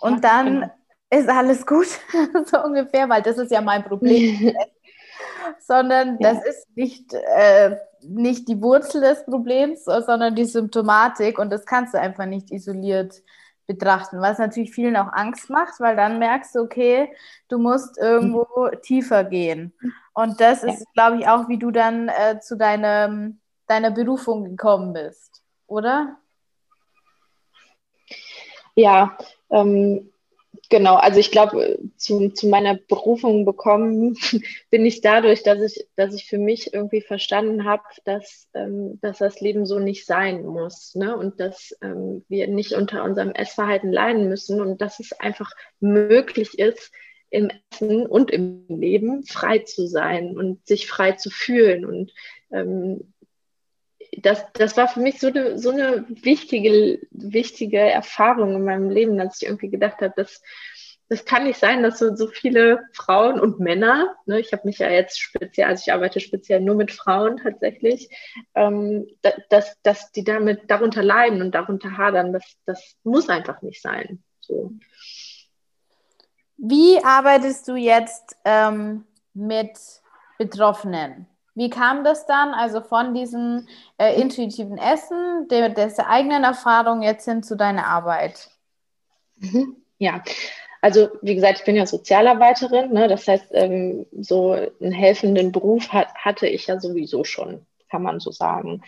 S1: und ja, dann genau. ist alles gut, so ungefähr, weil das ist ja mein Problem. sondern ja. das ist nicht, äh, nicht die Wurzel des Problems, sondern die Symptomatik und das kannst du einfach nicht isoliert betrachten, was natürlich vielen auch Angst macht, weil dann merkst du, okay, du musst irgendwo tiefer gehen. Und das ja. ist, glaube ich, auch, wie du dann äh, zu deinem, deiner Berufung gekommen bist, oder?
S2: Ja, ähm, Genau, also ich glaube, zu, zu meiner Berufung bekommen bin ich dadurch, dass ich, dass ich für mich irgendwie verstanden habe, dass, ähm, dass das Leben so nicht sein muss ne? und dass ähm, wir nicht unter unserem Essverhalten leiden müssen und dass es einfach möglich ist, im Essen und im Leben frei zu sein und sich frei zu fühlen und ähm, das, das war für mich so eine, so eine wichtige, wichtige Erfahrung in meinem Leben, dass ich irgendwie gedacht habe, dass das kann nicht sein, dass so, so viele Frauen und Männer, ne, ich habe mich ja jetzt speziell, also ich arbeite speziell nur mit Frauen tatsächlich, ähm, dass, dass die damit darunter leiden und darunter hadern, das, das muss einfach nicht sein. So.
S1: Wie arbeitest du jetzt ähm, mit Betroffenen? Wie kam das dann, also von diesem äh, intuitiven Essen, der, der eigenen Erfahrung jetzt hin zu deiner Arbeit?
S2: Mhm. Ja, also wie gesagt, ich bin ja Sozialarbeiterin, ne? das heißt, ähm, so einen helfenden Beruf hat, hatte ich ja sowieso schon, kann man so sagen.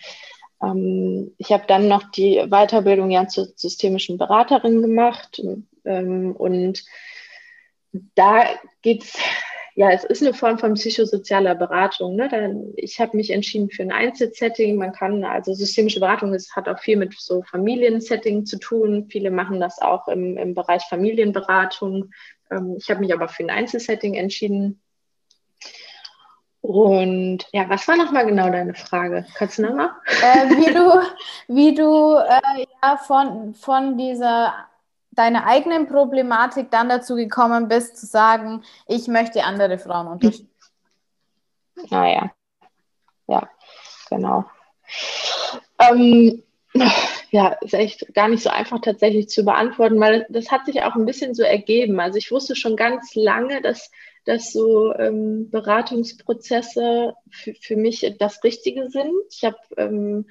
S2: Ähm, ich habe dann noch die Weiterbildung ja zur systemischen Beraterin gemacht ähm, und da geht es ja, es ist eine Form von psychosozialer Beratung. Ne? Ich habe mich entschieden für ein Einzelsetting. Man kann, also systemische Beratung ist, hat auch viel mit so Familiensetting zu tun. Viele machen das auch im, im Bereich Familienberatung. Ähm, ich habe mich aber für ein Einzelsetting entschieden. Und ja, was war nochmal genau deine Frage? Kannst du nochmal?
S1: Äh, wie du, wie du äh, ja, von, von dieser deiner eigenen Problematik dann dazu gekommen bist, zu sagen, ich möchte andere Frauen unterstützen?
S2: Naja, ah, ja, genau. Ähm, ja, ist echt gar nicht so einfach tatsächlich zu beantworten, weil das hat sich auch ein bisschen so ergeben. Also ich wusste schon ganz lange, dass dass so ähm, Beratungsprozesse für, für mich das Richtige sind. Ich habe ähm,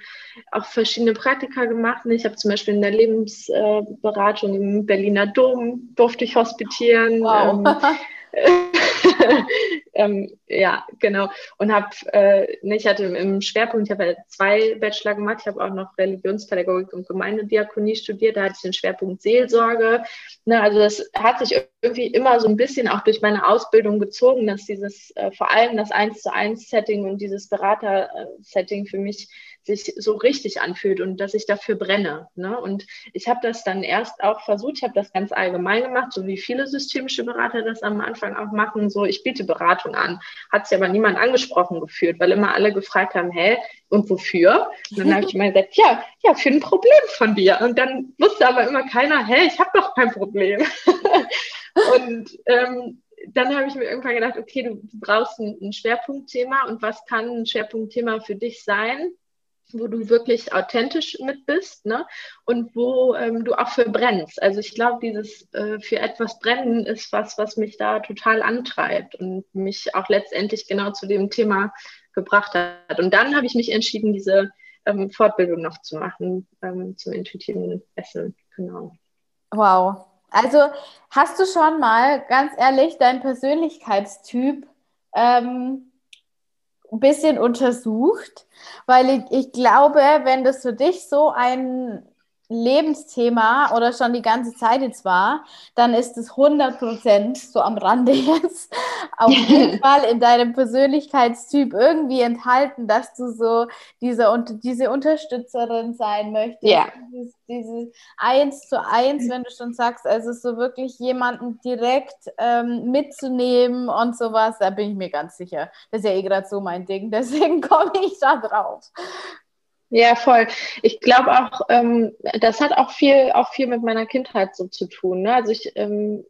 S2: auch verschiedene Praktika gemacht. Ich habe zum Beispiel in der Lebensberatung äh, im Berliner Dom durfte ich hospitieren. Wow. Ähm, ähm, ja, genau. Und habe, äh, ne, ich hatte im Schwerpunkt, ich habe ja zwei Bachelor gemacht, ich habe auch noch Religionspädagogik und Gemeindediakonie studiert, da hatte ich den Schwerpunkt Seelsorge. Ne, also das hat sich irgendwie immer so ein bisschen auch durch meine Ausbildung gezogen, dass dieses, äh, vor allem das Eins zu eins Setting und dieses Berater-Setting für mich sich so richtig anfühlt und dass ich dafür brenne. Ne? Und ich habe das dann erst auch versucht, ich habe das ganz allgemein gemacht, so wie viele systemische Berater das am Anfang auch machen, so ich biete Beratung an. Hat sich aber niemand angesprochen gefühlt, weil immer alle gefragt haben, hä, und wofür? Und dann habe ich immer gesagt, ja, ja, für ein Problem von dir. Und dann wusste aber immer keiner, hä, ich habe doch kein Problem. und ähm, dann habe ich mir irgendwann gedacht, okay, du brauchst ein, ein Schwerpunktthema und was kann ein Schwerpunktthema für dich sein? Wo du wirklich authentisch mit bist ne? und wo ähm, du auch für brennst. Also ich glaube, dieses äh, für etwas brennen ist was, was mich da total antreibt und mich auch letztendlich genau zu dem Thema gebracht hat. Und dann habe ich mich entschieden, diese ähm, Fortbildung noch zu machen ähm, zum intuitiven Essen. Genau.
S1: Wow. Also hast du schon mal, ganz ehrlich, deinen Persönlichkeitstyp ähm, ein bisschen untersucht, weil ich, ich glaube, wenn das für dich so ein Lebensthema oder schon die ganze Zeit jetzt war, dann ist es 100 Prozent so am Rande jetzt auf jeden Fall in deinem Persönlichkeitstyp irgendwie enthalten, dass du so diese, diese Unterstützerin sein möchtest. Ja. Dieses, dieses Eins zu Eins, wenn du schon sagst, also so wirklich jemanden direkt ähm, mitzunehmen und sowas, da bin ich mir ganz sicher. Das ist ja eh gerade so mein Ding, deswegen komme ich da drauf.
S2: Ja, voll. Ich glaube auch, ähm, das hat auch viel, auch viel mit meiner Kindheit so zu tun. Ne? Also ich ähm,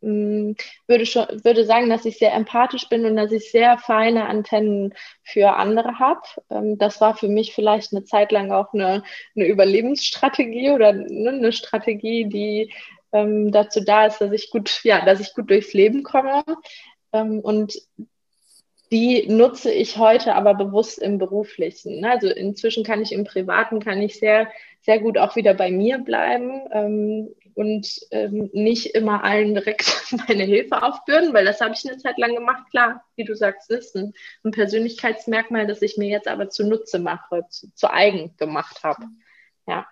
S2: mm, würde schon, würde sagen, dass ich sehr empathisch bin und dass ich sehr feine Antennen für andere habe. Ähm, das war für mich vielleicht eine Zeit lang auch eine, eine Überlebensstrategie oder ne, eine Strategie, die ähm, dazu da ist, dass ich gut, ja, dass ich gut durchs Leben komme. Ähm, und die nutze ich heute aber bewusst im Beruflichen. Also inzwischen kann ich im Privaten, kann ich sehr, sehr gut auch wieder bei mir bleiben ähm, und ähm, nicht immer allen direkt meine Hilfe aufbürden, weil das habe ich eine Zeit lang gemacht. Klar, wie du sagst, ist ein, ein Persönlichkeitsmerkmal, das ich mir jetzt aber zunutze mache, zu, zu eigen gemacht habe. Ja.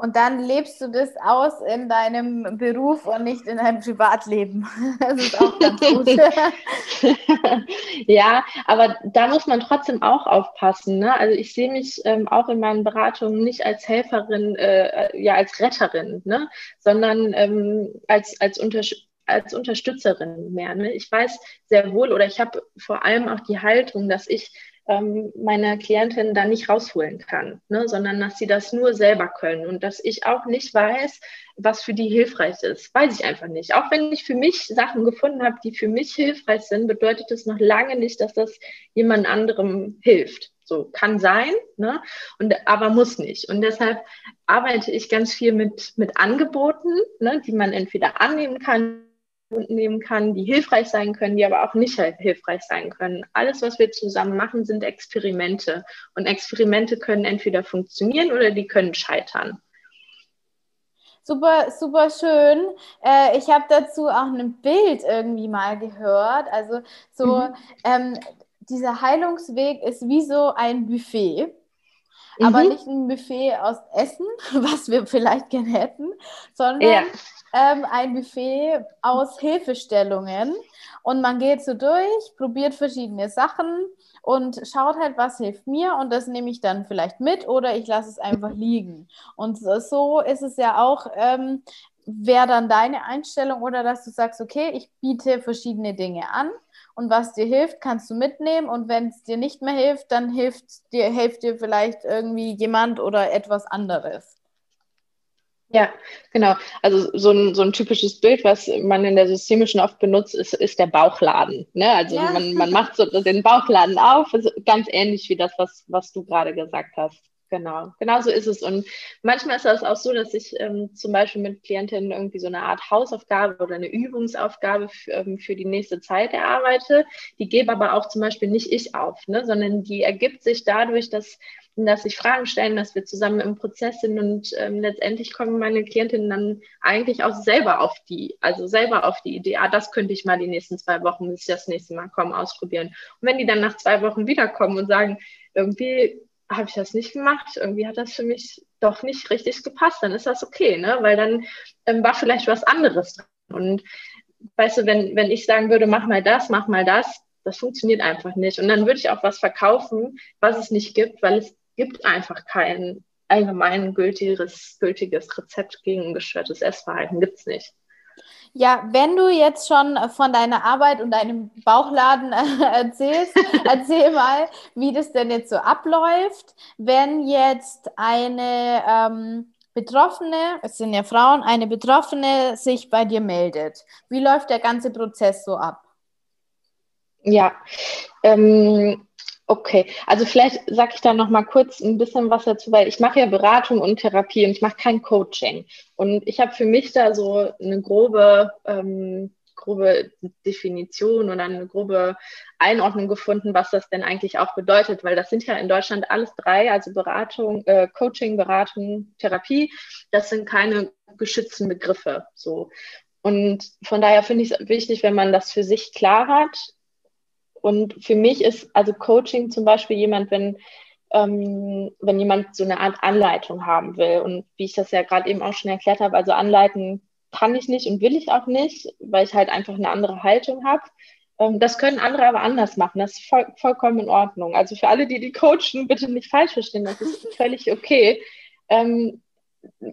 S1: Und dann lebst du das aus in deinem Beruf und nicht in deinem Privatleben. Das ist auch ganz gut.
S2: ja, aber da muss man trotzdem auch aufpassen. Ne? Also ich sehe mich ähm, auch in meinen Beratungen nicht als Helferin, äh, ja als Retterin, ne? sondern ähm, als, als Unterstützerin als Unterstützerin mehr. Ne? Ich weiß sehr wohl oder ich habe vor allem auch die Haltung, dass ich ähm, meine Klientin da nicht rausholen kann, ne? sondern dass sie das nur selber können und dass ich auch nicht weiß, was für die hilfreich ist. Weiß ich einfach nicht. Auch wenn ich für mich Sachen gefunden habe, die für mich hilfreich sind, bedeutet das noch lange nicht, dass das jemand anderem hilft. So kann sein, ne? und, aber muss nicht. Und deshalb arbeite ich ganz viel mit, mit Angeboten, ne? die man entweder annehmen kann nehmen kann, die hilfreich sein können, die aber auch nicht hilfreich sein können. Alles, was wir zusammen machen, sind Experimente. Und Experimente können entweder funktionieren oder die können scheitern.
S1: Super, super schön. Äh, ich habe dazu auch ein Bild irgendwie mal gehört. Also so mhm. ähm, dieser Heilungsweg ist wie so ein Buffet. Aber mhm. nicht ein Buffet aus Essen, was wir vielleicht gerne hätten, sondern ja ähm, ein Buffet aus Hilfestellungen und man geht so durch, probiert verschiedene Sachen und schaut halt, was hilft mir und das nehme ich dann vielleicht mit oder ich lasse es einfach liegen. Und so ist es ja auch, ähm, wäre dann deine Einstellung oder dass du sagst, okay, ich biete verschiedene Dinge an und was dir hilft, kannst du mitnehmen und wenn es dir nicht mehr hilft, dann hilft dir, hilft dir vielleicht irgendwie jemand oder etwas anderes.
S2: Ja, genau. Also so ein, so ein typisches Bild, was man in der systemischen oft benutzt, ist, ist der Bauchladen. Ne? Also ja. man, man macht so den Bauchladen auf, ist ganz ähnlich wie das, was, was du gerade gesagt hast. Genau, genau so ist es. Und manchmal ist das auch so, dass ich ähm, zum Beispiel mit Klientinnen irgendwie so eine Art Hausaufgabe oder eine Übungsaufgabe ähm, für die nächste Zeit erarbeite. Die gebe aber auch zum Beispiel nicht ich auf, ne? sondern die ergibt sich dadurch, dass dass sich Fragen stellen, dass wir zusammen im Prozess sind und ähm, letztendlich kommen meine Klientinnen dann eigentlich auch selber auf die, also selber auf die Idee, ah, das könnte ich mal die nächsten zwei Wochen, bis ich das nächste Mal komme, ausprobieren. Und wenn die dann nach zwei Wochen wiederkommen und sagen, irgendwie habe ich das nicht gemacht, irgendwie hat das für mich doch nicht richtig gepasst, dann ist das okay, ne? weil dann ähm, war vielleicht was anderes dran. Und weißt du, wenn, wenn ich sagen würde, mach mal das, mach mal das, das funktioniert einfach nicht. Und dann würde ich auch was verkaufen, was es nicht gibt, weil es gibt einfach kein allgemein gültiges, gültiges Rezept gegen gestörtes Essverhalten. Gibt es nicht.
S1: Ja, wenn du jetzt schon von deiner Arbeit und deinem Bauchladen erzählst, erzähl mal, wie das denn jetzt so abläuft, wenn jetzt eine ähm, Betroffene, es sind ja Frauen, eine Betroffene sich bei dir meldet. Wie läuft der ganze Prozess so ab?
S2: Ja, ähm, Okay, also vielleicht sage ich da noch mal kurz ein bisschen was dazu, weil ich mache ja Beratung und Therapie und ich mache kein Coaching. Und ich habe für mich da so eine grobe, ähm, grobe Definition oder eine grobe Einordnung gefunden, was das denn eigentlich auch bedeutet, weil das sind ja in Deutschland alles drei, also Beratung, äh, Coaching, Beratung, Therapie, das sind keine geschützten Begriffe. So. Und von daher finde ich es wichtig, wenn man das für sich klar hat, und für mich ist also Coaching zum Beispiel jemand, wenn, ähm, wenn jemand so eine Art Anleitung haben will. Und wie ich das ja gerade eben auch schon erklärt habe, also anleiten kann ich nicht und will ich auch nicht, weil ich halt einfach eine andere Haltung habe. Ähm, das können andere aber anders machen. Das ist voll, vollkommen in Ordnung. Also für alle, die die coachen, bitte nicht falsch verstehen. Das ist völlig okay. Ähm,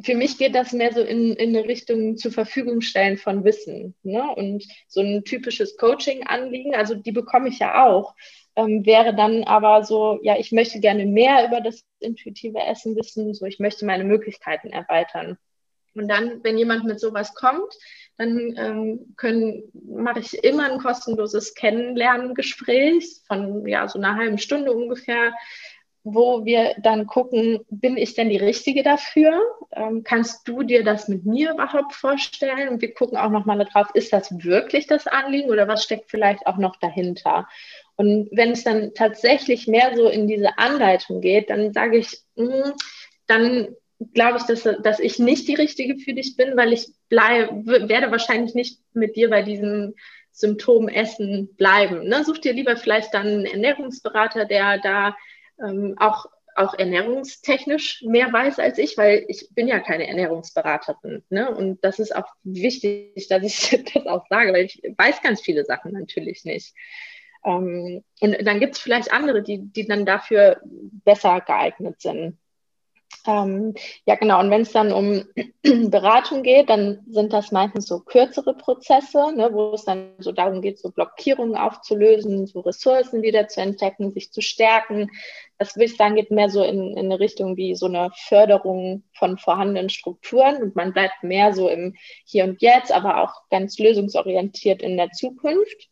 S2: für mich geht das mehr so in, in eine Richtung zur Verfügung stellen von Wissen. Ne? Und so ein typisches Coaching-Anliegen, also die bekomme ich ja auch. ähm, wäre dann aber so, ja, ich möchte gerne mehr über das intuitive Essen wissen, so ich möchte meine Möglichkeiten erweitern. Und dann, wenn jemand mit sowas kommt, dann ähm, können, mache ich immer ein kostenloses Kennenlerngespräch von ja, so einer halben Stunde ungefähr, wo wir dann gucken, bin ich denn die Richtige dafür? Ähm, kannst du dir das mit mir überhaupt vorstellen? Und wir gucken auch nochmal darauf, ist das wirklich das Anliegen oder was steckt vielleicht auch noch dahinter? Und wenn es dann tatsächlich mehr so in diese Anleitung geht, dann sage ich, mh, hm, dann glaube ich, dass, dass ich nicht die Richtige für dich bin, weil ich bleib, werde wahrscheinlich nicht mit dir bei diesem Symptom Essen bleiben. Ne? Such dir lieber vielleicht dann einen Ernährungsberater, der da ähm, auch, auch ernährungstechnisch mehr weiß als ich, weil ich bin ja keine Ernährungsberaterin. Ne? Und das ist auch wichtig, dass ich das auch sage, weil ich weiß ganz viele Sachen natürlich nicht. Ähm, und dann gibt es vielleicht andere, die, die dann dafür besser geeignet sind. Ähm, ja, genau. Und wenn es dann um Beratung geht, dann sind das meistens so kürzere Prozesse, ne, wo es dann so darum geht, so Blockierungen aufzulösen, so Ressourcen wieder zu entdecken, sich zu stärken. Das würde ich sagen, geht mehr so in, in eine Richtung wie so eine Förderung von vorhandenen Strukturen und man bleibt mehr so im Hier und Jetzt, aber auch ganz lösungsorientiert in der Zukunft.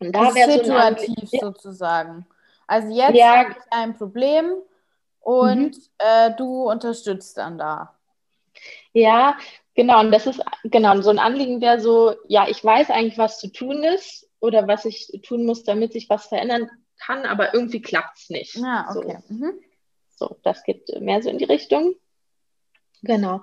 S1: Und da wäre situativ so sozusagen. Also jetzt ja. habe ich ein Problem und mhm. äh, du unterstützt dann da.
S2: Ja, genau. Und das ist, genau, so ein Anliegen wäre so, ja, ich weiß eigentlich, was zu tun ist oder was ich tun muss, damit sich was verändern kann, aber irgendwie klappt es nicht.
S1: Ja, ah, okay.
S2: So. Mhm. so, das geht mehr so in die Richtung. Genau.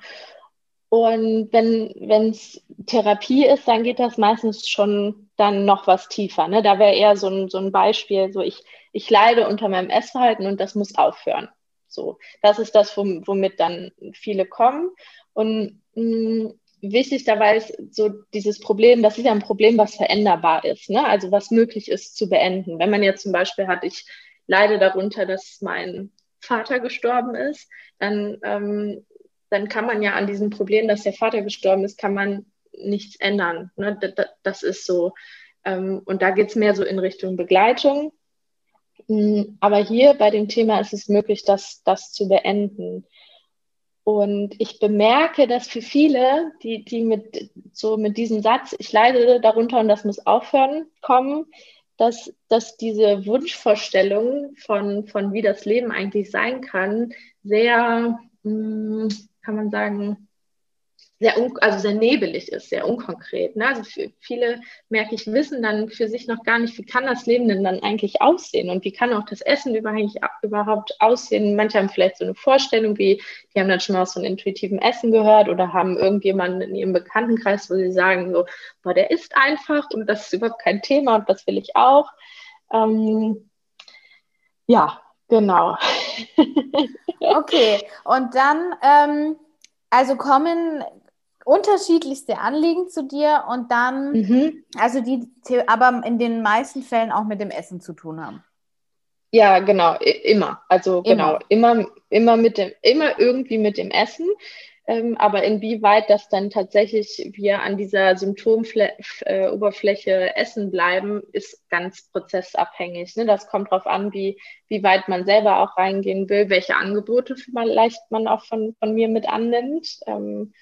S2: Und wenn es Therapie ist, dann geht das meistens schon dann noch was tiefer. Ne? Da wäre eher so ein, so ein Beispiel, so ich, ich leide unter meinem Essverhalten und das muss aufhören. So, das ist das, womit dann viele kommen. Und mh, mm, wichtig dabei ist so dieses Problem, das ist ja ein Problem, was veränderbar ist, ne? also was möglich ist zu beenden. Wenn man jetzt zum Beispiel hat, ich leide darunter, dass mein Vater gestorben ist, dann, ähm, dann kann man ja an diesem Problem, dass der Vater gestorben ist, kann man nichts ändern. Ne? Das, das ist so. Ähm, und da geht es mehr so in Richtung Begleitung. Hm, aber hier bei dem Thema ist es möglich, das, das zu beenden. Und ich bemerke, dass für viele, die, die mit so mit diesem Satz, ich leide darunter und das muss aufhören, kommen, dass, dass diese Wunschvorstellung von, von wie das Leben eigentlich sein kann, sehr, hm, kann man sagen, sehr, also sehr nebelig ist, sehr unkonkret. Ne? Also viele, merke ich, wissen dann für sich noch gar nicht, wie kann das Leben denn dann eigentlich aussehen und wie kann auch das Essen überhaupt aussehen. Manche haben vielleicht so eine Vorstellung, wie die haben dann schon mal so einem intuitiven Essen gehört oder haben irgendjemanden in ihrem Bekanntenkreis, wo sie sagen so, boah, der isst einfach und das ist überhaupt kein Thema und das will ich auch. Ähm, ja, genau.
S1: okay, und dann, ähm, also kommen unterschiedlichste Anliegen zu dir und dann, mhm. also die aber in den meisten Fällen auch mit dem Essen zu tun haben.
S2: Ja, genau, immer. Also immer. genau, immer, immer mit dem, immer irgendwie mit dem Essen. Ähm, aber inwieweit das dann tatsächlich wir an dieser Symptomoberfläche äh, essen bleiben, ist ganz prozessabhängig. Ne? Das kommt darauf an, wie, wie weit man selber auch reingehen will, welche Angebote vielleicht man auch von, von mir mit annimmt. Ähm,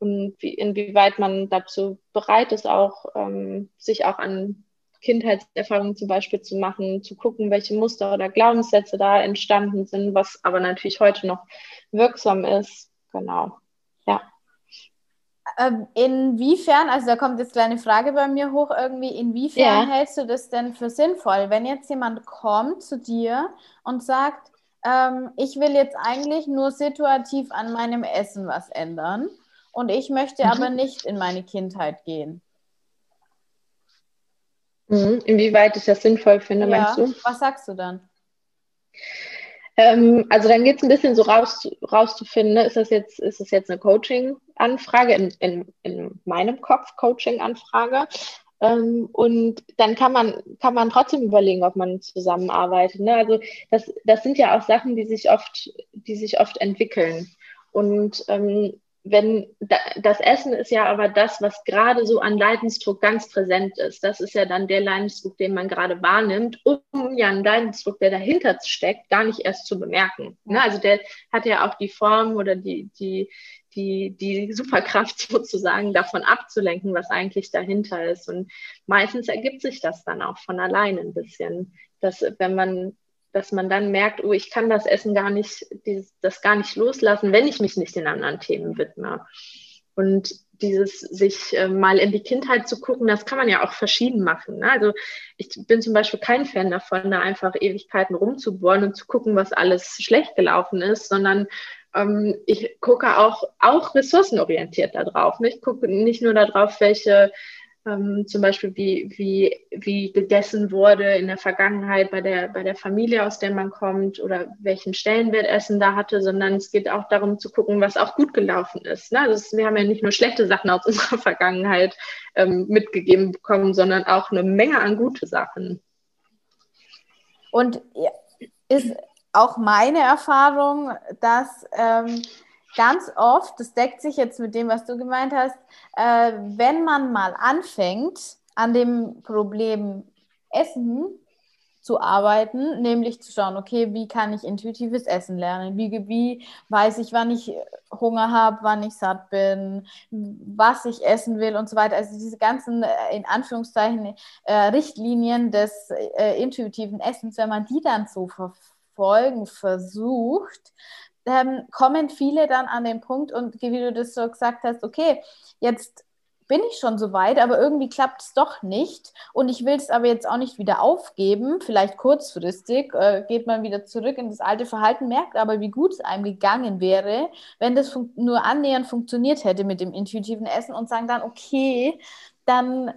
S2: und wie, inwieweit man dazu bereit ist, auch ähm, sich auch an Kindheitserfahrungen zum Beispiel zu machen, zu gucken, welche Muster oder Glaubenssätze da entstanden sind, was aber natürlich heute noch wirksam ist. Genau. Ja.
S1: Ähm, inwiefern, also da kommt jetzt eine Frage bei mir hoch, irgendwie, inwiefern ja. hältst du das denn für sinnvoll, wenn jetzt jemand kommt zu dir und sagt, ähm, ich will jetzt eigentlich nur situativ an meinem Essen was ändern und ich möchte mhm. aber nicht in meine Kindheit gehen.
S2: Mhm. Inwieweit ich das sinnvoll finde, ja. meinst du?
S1: Was sagst du dann?
S2: Ähm, also dann geht es ein bisschen so raus, rauszufinden, ne? ist das jetzt, ist das jetzt eine Coaching-Anfrage, in, in, in meinem Kopf Coaching-Anfrage. Ähm, und dann kann man, kann man trotzdem überlegen, ob man zusammenarbeitet. Ne? Also das, das sind ja auch Sachen, die sich oft, die sich oft entwickeln. Und ähm, wenn das Essen ist ja aber das, was gerade so an Leidensdruck ganz präsent ist. Das ist ja dann der Leidensdruck, den man gerade wahrnimmt, um ja einen Leidensdruck, der dahinter steckt, gar nicht erst zu bemerken. Ne? Also der hat ja auch die Form oder die, die, die, die Superkraft sozusagen davon abzulenken, was eigentlich dahinter ist. Und meistens ergibt sich das dann auch von allein ein bisschen, dass wenn man dass man dann merkt, oh, ich kann das Essen gar nicht, dieses, das gar nicht loslassen, wenn ich mich nicht den anderen Themen widme. Und dieses sich äh, mal in die Kindheit zu gucken, das kann man ja auch verschieden machen. Ne? Also ich bin zum Beispiel kein Fan davon, da einfach Ewigkeiten rumzubohren und zu gucken, was alles schlecht gelaufen ist, sondern ähm, ich gucke auch, auch ressourcenorientiert darauf. Ne? Ich gucke nicht nur darauf, welche ähm, zum Beispiel wie, wie, wie gegessen wurde in der Vergangenheit bei der, bei der Familie, aus der man kommt oder welchen Stellenwert Essen da hatte, sondern es geht auch darum zu gucken, was auch gut gelaufen ist. Ne? Also wir haben ja nicht nur schlechte Sachen aus unserer Vergangenheit ähm, mitgegeben bekommen, sondern auch eine Menge an gute Sachen.
S1: Und ist auch meine Erfahrung, dass ähm, ganz oft, das deckt sich jetzt mit dem, was du gemeint hast, äh, wenn man mal anfängt, an dem Problem Essen zu arbeiten, nämlich zu schauen, okay, wie kann ich intuitives Essen lernen? Wie, wie weiß ich, wann ich Hunger habe, wann ich satt bin, was ich essen will und so weiter. Also diese ganzen, äh, in Anführungszeichen, äh, Richtlinien des äh, intuitiven Essens, wenn man die dann so verfolgen versucht, ähm, kommen viele dann an den Punkt und wie du das so gesagt hast, okay, jetzt bin ich schon so weit, aber irgendwie klappt es doch nicht und ich will es aber jetzt auch nicht wieder aufgeben, vielleicht kurzfristig äh, geht man wieder zurück in das alte Verhalten, merkt aber, wie gut es einem gegangen wäre, wenn das nur annähernd funktioniert hätte mit dem intuitiven Essen und sagen dann, okay, dann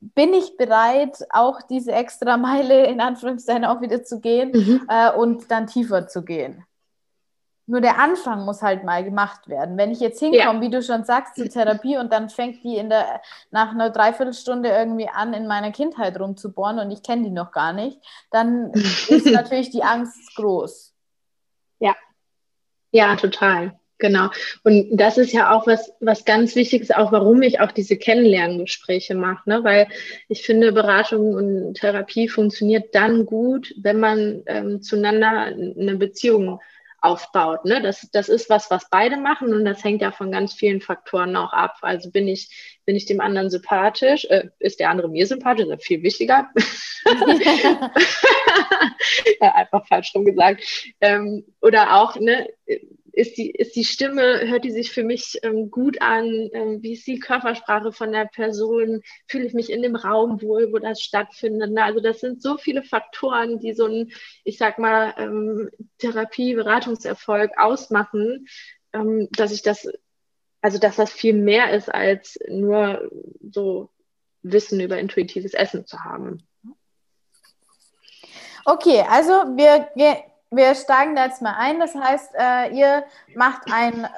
S1: bin ich bereit, auch diese extra Meile in Anführungszeichen auch wieder zu gehen mhm. äh, und dann tiefer zu gehen. Nur der Anfang muss halt mal gemacht werden. Wenn ich jetzt hinkomme, ja. wie du schon sagst, zur Therapie und dann fängt die in der, nach einer Dreiviertelstunde irgendwie an, in meiner Kindheit rumzubohren und ich kenne die noch gar nicht, dann ist natürlich die Angst groß.
S2: Ja, ja, total. Genau. Und das ist ja auch was, was ganz wichtig ist, auch warum ich auch diese Kennenlerngespräche mache, ne? weil ich finde, Beratung und Therapie funktioniert dann gut, wenn man ähm, zueinander eine Beziehung aufbaut. Ne? Das, das ist was, was beide machen und das hängt ja von ganz vielen Faktoren auch ab. Also bin ich, bin ich dem anderen sympathisch, äh, ist der andere mir sympathisch, ist viel wichtiger. einfach falsch rum gesagt. Ähm, oder auch, ne, ist die, ist die Stimme, hört die sich für mich ähm, gut an? Ähm, wie ist die Körpersprache von der Person? Fühle ich mich in dem Raum wohl, wo das stattfindet? Ne? Also das sind so viele Faktoren, die so ein, ich sag mal, ähm, Therapie, Beratungserfolg ausmachen, ähm, dass ich das, also dass das viel mehr ist, als nur so Wissen über intuitives Essen zu haben.
S1: Okay, also wir, wir steigen da jetzt mal ein. Das heißt, äh, ihr macht ein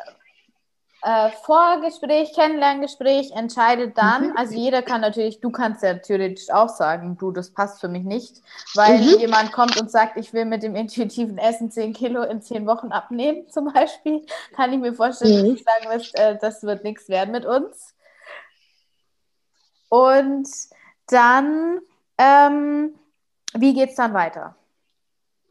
S1: äh, Vorgespräch, Kennenlerngespräch, entscheidet dann, mhm. also jeder kann natürlich, du kannst ja theoretisch auch sagen, du, das passt für mich nicht, weil mhm. jemand kommt und sagt, ich will mit dem intuitiven Essen 10 Kilo in 10 Wochen abnehmen, zum Beispiel, kann ich mir vorstellen, mhm. dass du sagen wirst, äh, das wird nichts werden mit uns. Und dann, ähm, wie geht es dann weiter?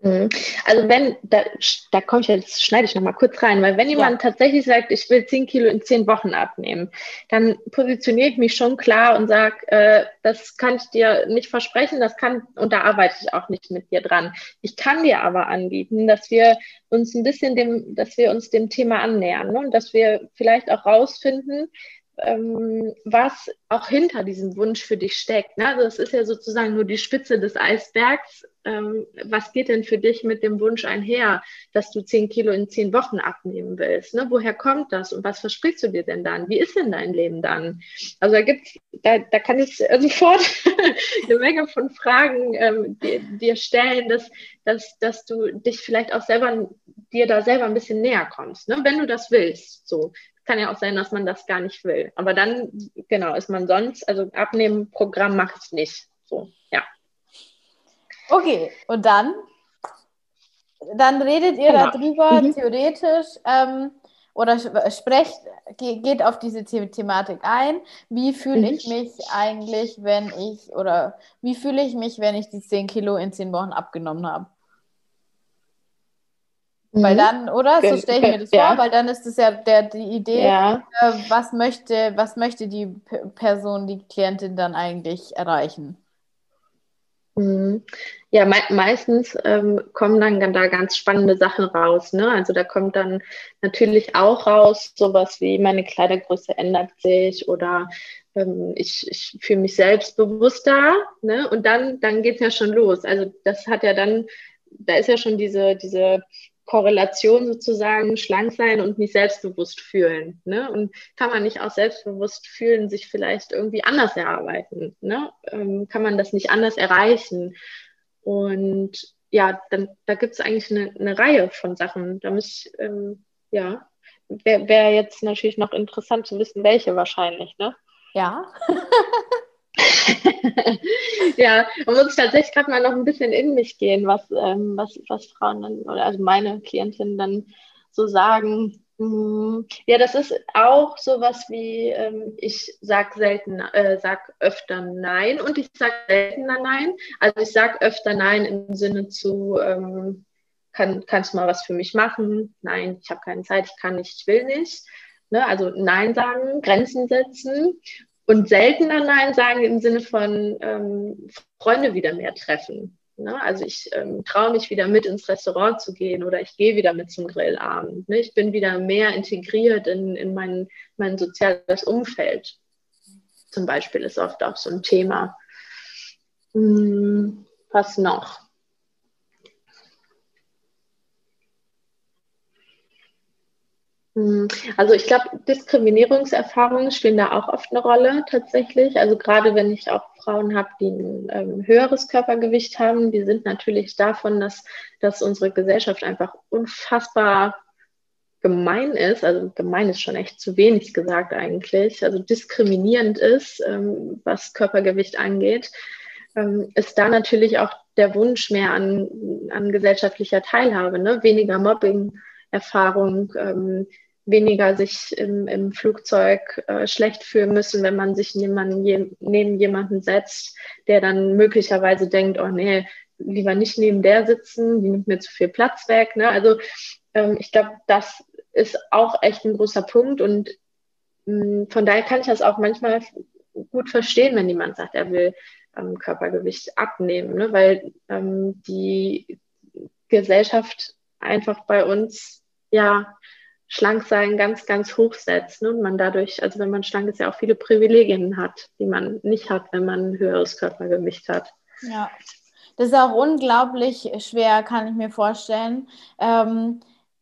S2: Mhm. Also wenn, da, da komme ich jetzt, schneide ich nochmal kurz rein, weil wenn jemand ja. tatsächlich sagt, ich will 10 Kilo in 10 Wochen abnehmen, dann positioniere ich mich schon klar und sage, äh, das kann ich dir nicht versprechen, das kann, und da arbeite ich auch nicht mit dir dran. Ich kann dir aber anbieten, dass wir uns ein bisschen dem, dass wir uns dem Thema annähern ne? und dass wir vielleicht auch rausfinden, ähm, was auch hinter diesem Wunsch für dich steckt. Ne? Also es ist ja sozusagen nur die Spitze des Eisbergs. Ähm, was geht denn für dich mit dem Wunsch einher, dass du zehn Kilo in zehn Wochen abnehmen willst? Ne? Woher kommt das und was versprichst du dir denn dann? Wie ist denn dein Leben dann? Also da gibt's, da, da kann ich sofort eine Menge von Fragen ähm, dir, dir, stellen, dass, dass, dass du dich vielleicht auch selber dir da selber ein bisschen näher kommst, ne? wenn du das willst. So, kann ja auch sein, dass man das gar nicht will. Aber dann, genau, ist man sonst, also abnehmen Programm mache ich nicht. So, ja.
S1: Okay, und dann? Dann redet ihr genau. darüber, mhm. theoretisch. Ähm, oder sprecht, geht auf diese Thematik ein. Wie fühle mhm. ich mich eigentlich, wenn ich, oder wie fühle ich mich, wenn ich die 10 Kilo in 10 Wochen abgenommen habe? Weil mhm. dann, oder? So stelle ich mir das ja. vor, weil dann ist es ja der, die Idee, ja. äh, was, möchte, was möchte die Person, die Klientin dann eigentlich erreichen?
S2: Mhm. Ja, me meistens ähm, kommen dann da ganz spannende Sachen raus. Ne? Also da kommt dann natürlich auch raus, sowas wie meine Kleidergröße ändert sich oder ähm, ich, ich fühle mich selbstbewusster. Ne? Und dann, dann geht es ja schon los. Also das hat ja dann, da ist ja schon diese, diese Korrelation sozusagen, schlank sein und mich selbstbewusst fühlen. Ne? Und kann man nicht auch selbstbewusst fühlen, sich vielleicht irgendwie anders erarbeiten? Ne? Ähm, kann man das nicht anders erreichen? Und ja, dann da gibt es eigentlich eine, eine, Reihe von Sachen. Da muss ähm, ja, wäre wär jetzt natürlich noch interessant zu wissen, welche wahrscheinlich, ne?
S1: Ja.
S2: ja, man muss tatsächlich gerade mal noch ein bisschen in mich gehen, was, ähm, was, was Frauen dann, oder also meine Klientinnen dann so sagen. Hm, ja, das ist auch sowas wie, ähm, ich sag selten, äh, sag öfter Nein und ich sag seltener Nein. Also ich sag öfter Nein im Sinne zu, ähm, kann, kannst du mal was für mich machen? Nein, ich habe keine Zeit, ich kann nicht, ich will nicht. Ne? Also Nein sagen, Grenzen setzen und seltener Nein sagen im Sinne von ähm, Freunde wieder mehr treffen. Ne? Also ich ähm, traue mich wieder mit ins Restaurant zu gehen oder ich gehe wieder mit zum Grillabend. Ne? Ich bin wieder mehr integriert in, in mein, mein soziales Umfeld. Zum Beispiel ist oft auch so ein Thema. Hm, was noch? Also ich glaube, Diskriminierungserfahrungen spielen da auch oft eine Rolle tatsächlich. Also gerade wenn ich auch Frauen habe, die ein ähm, höheres Körpergewicht haben, die sind natürlich davon, dass, dass unsere Gesellschaft einfach unfassbar gemein ist, also gemein ist schon echt zu wenig gesagt eigentlich, also diskriminierend ist, ähm, was Körpergewicht angeht, ähm, ist da natürlich auch der Wunsch mehr an, an gesellschaftlicher Teilhabe, ne? weniger Mobbing. Erfahrung, ähm, weniger sich im, im Flugzeug äh, schlecht fühlen müssen, wenn man sich jemanden, je, neben jemanden setzt, der dann möglicherweise denkt, oh nee, lieber nicht neben der sitzen, die nimmt mir zu viel Platz weg. Ne? Also ähm, ich glaube, das ist auch echt ein großer Punkt und mh, mm, von daher kann ich das auch manchmal gut verstehen, wenn jemand sagt, er will ähm, Körpergewicht abnehmen, ne? weil ähm, die Gesellschaft einfach bei uns ja schlank sein ganz, ganz hoch setzt. Ne? Und man dadurch, also wenn man schlank ist, ja auch viele Privilegien hat, die man nicht hat, wenn man ein höheres Körpergewicht hat.
S1: Ja, das ist auch unglaublich schwer, kann ich mir vorstellen. Ähm,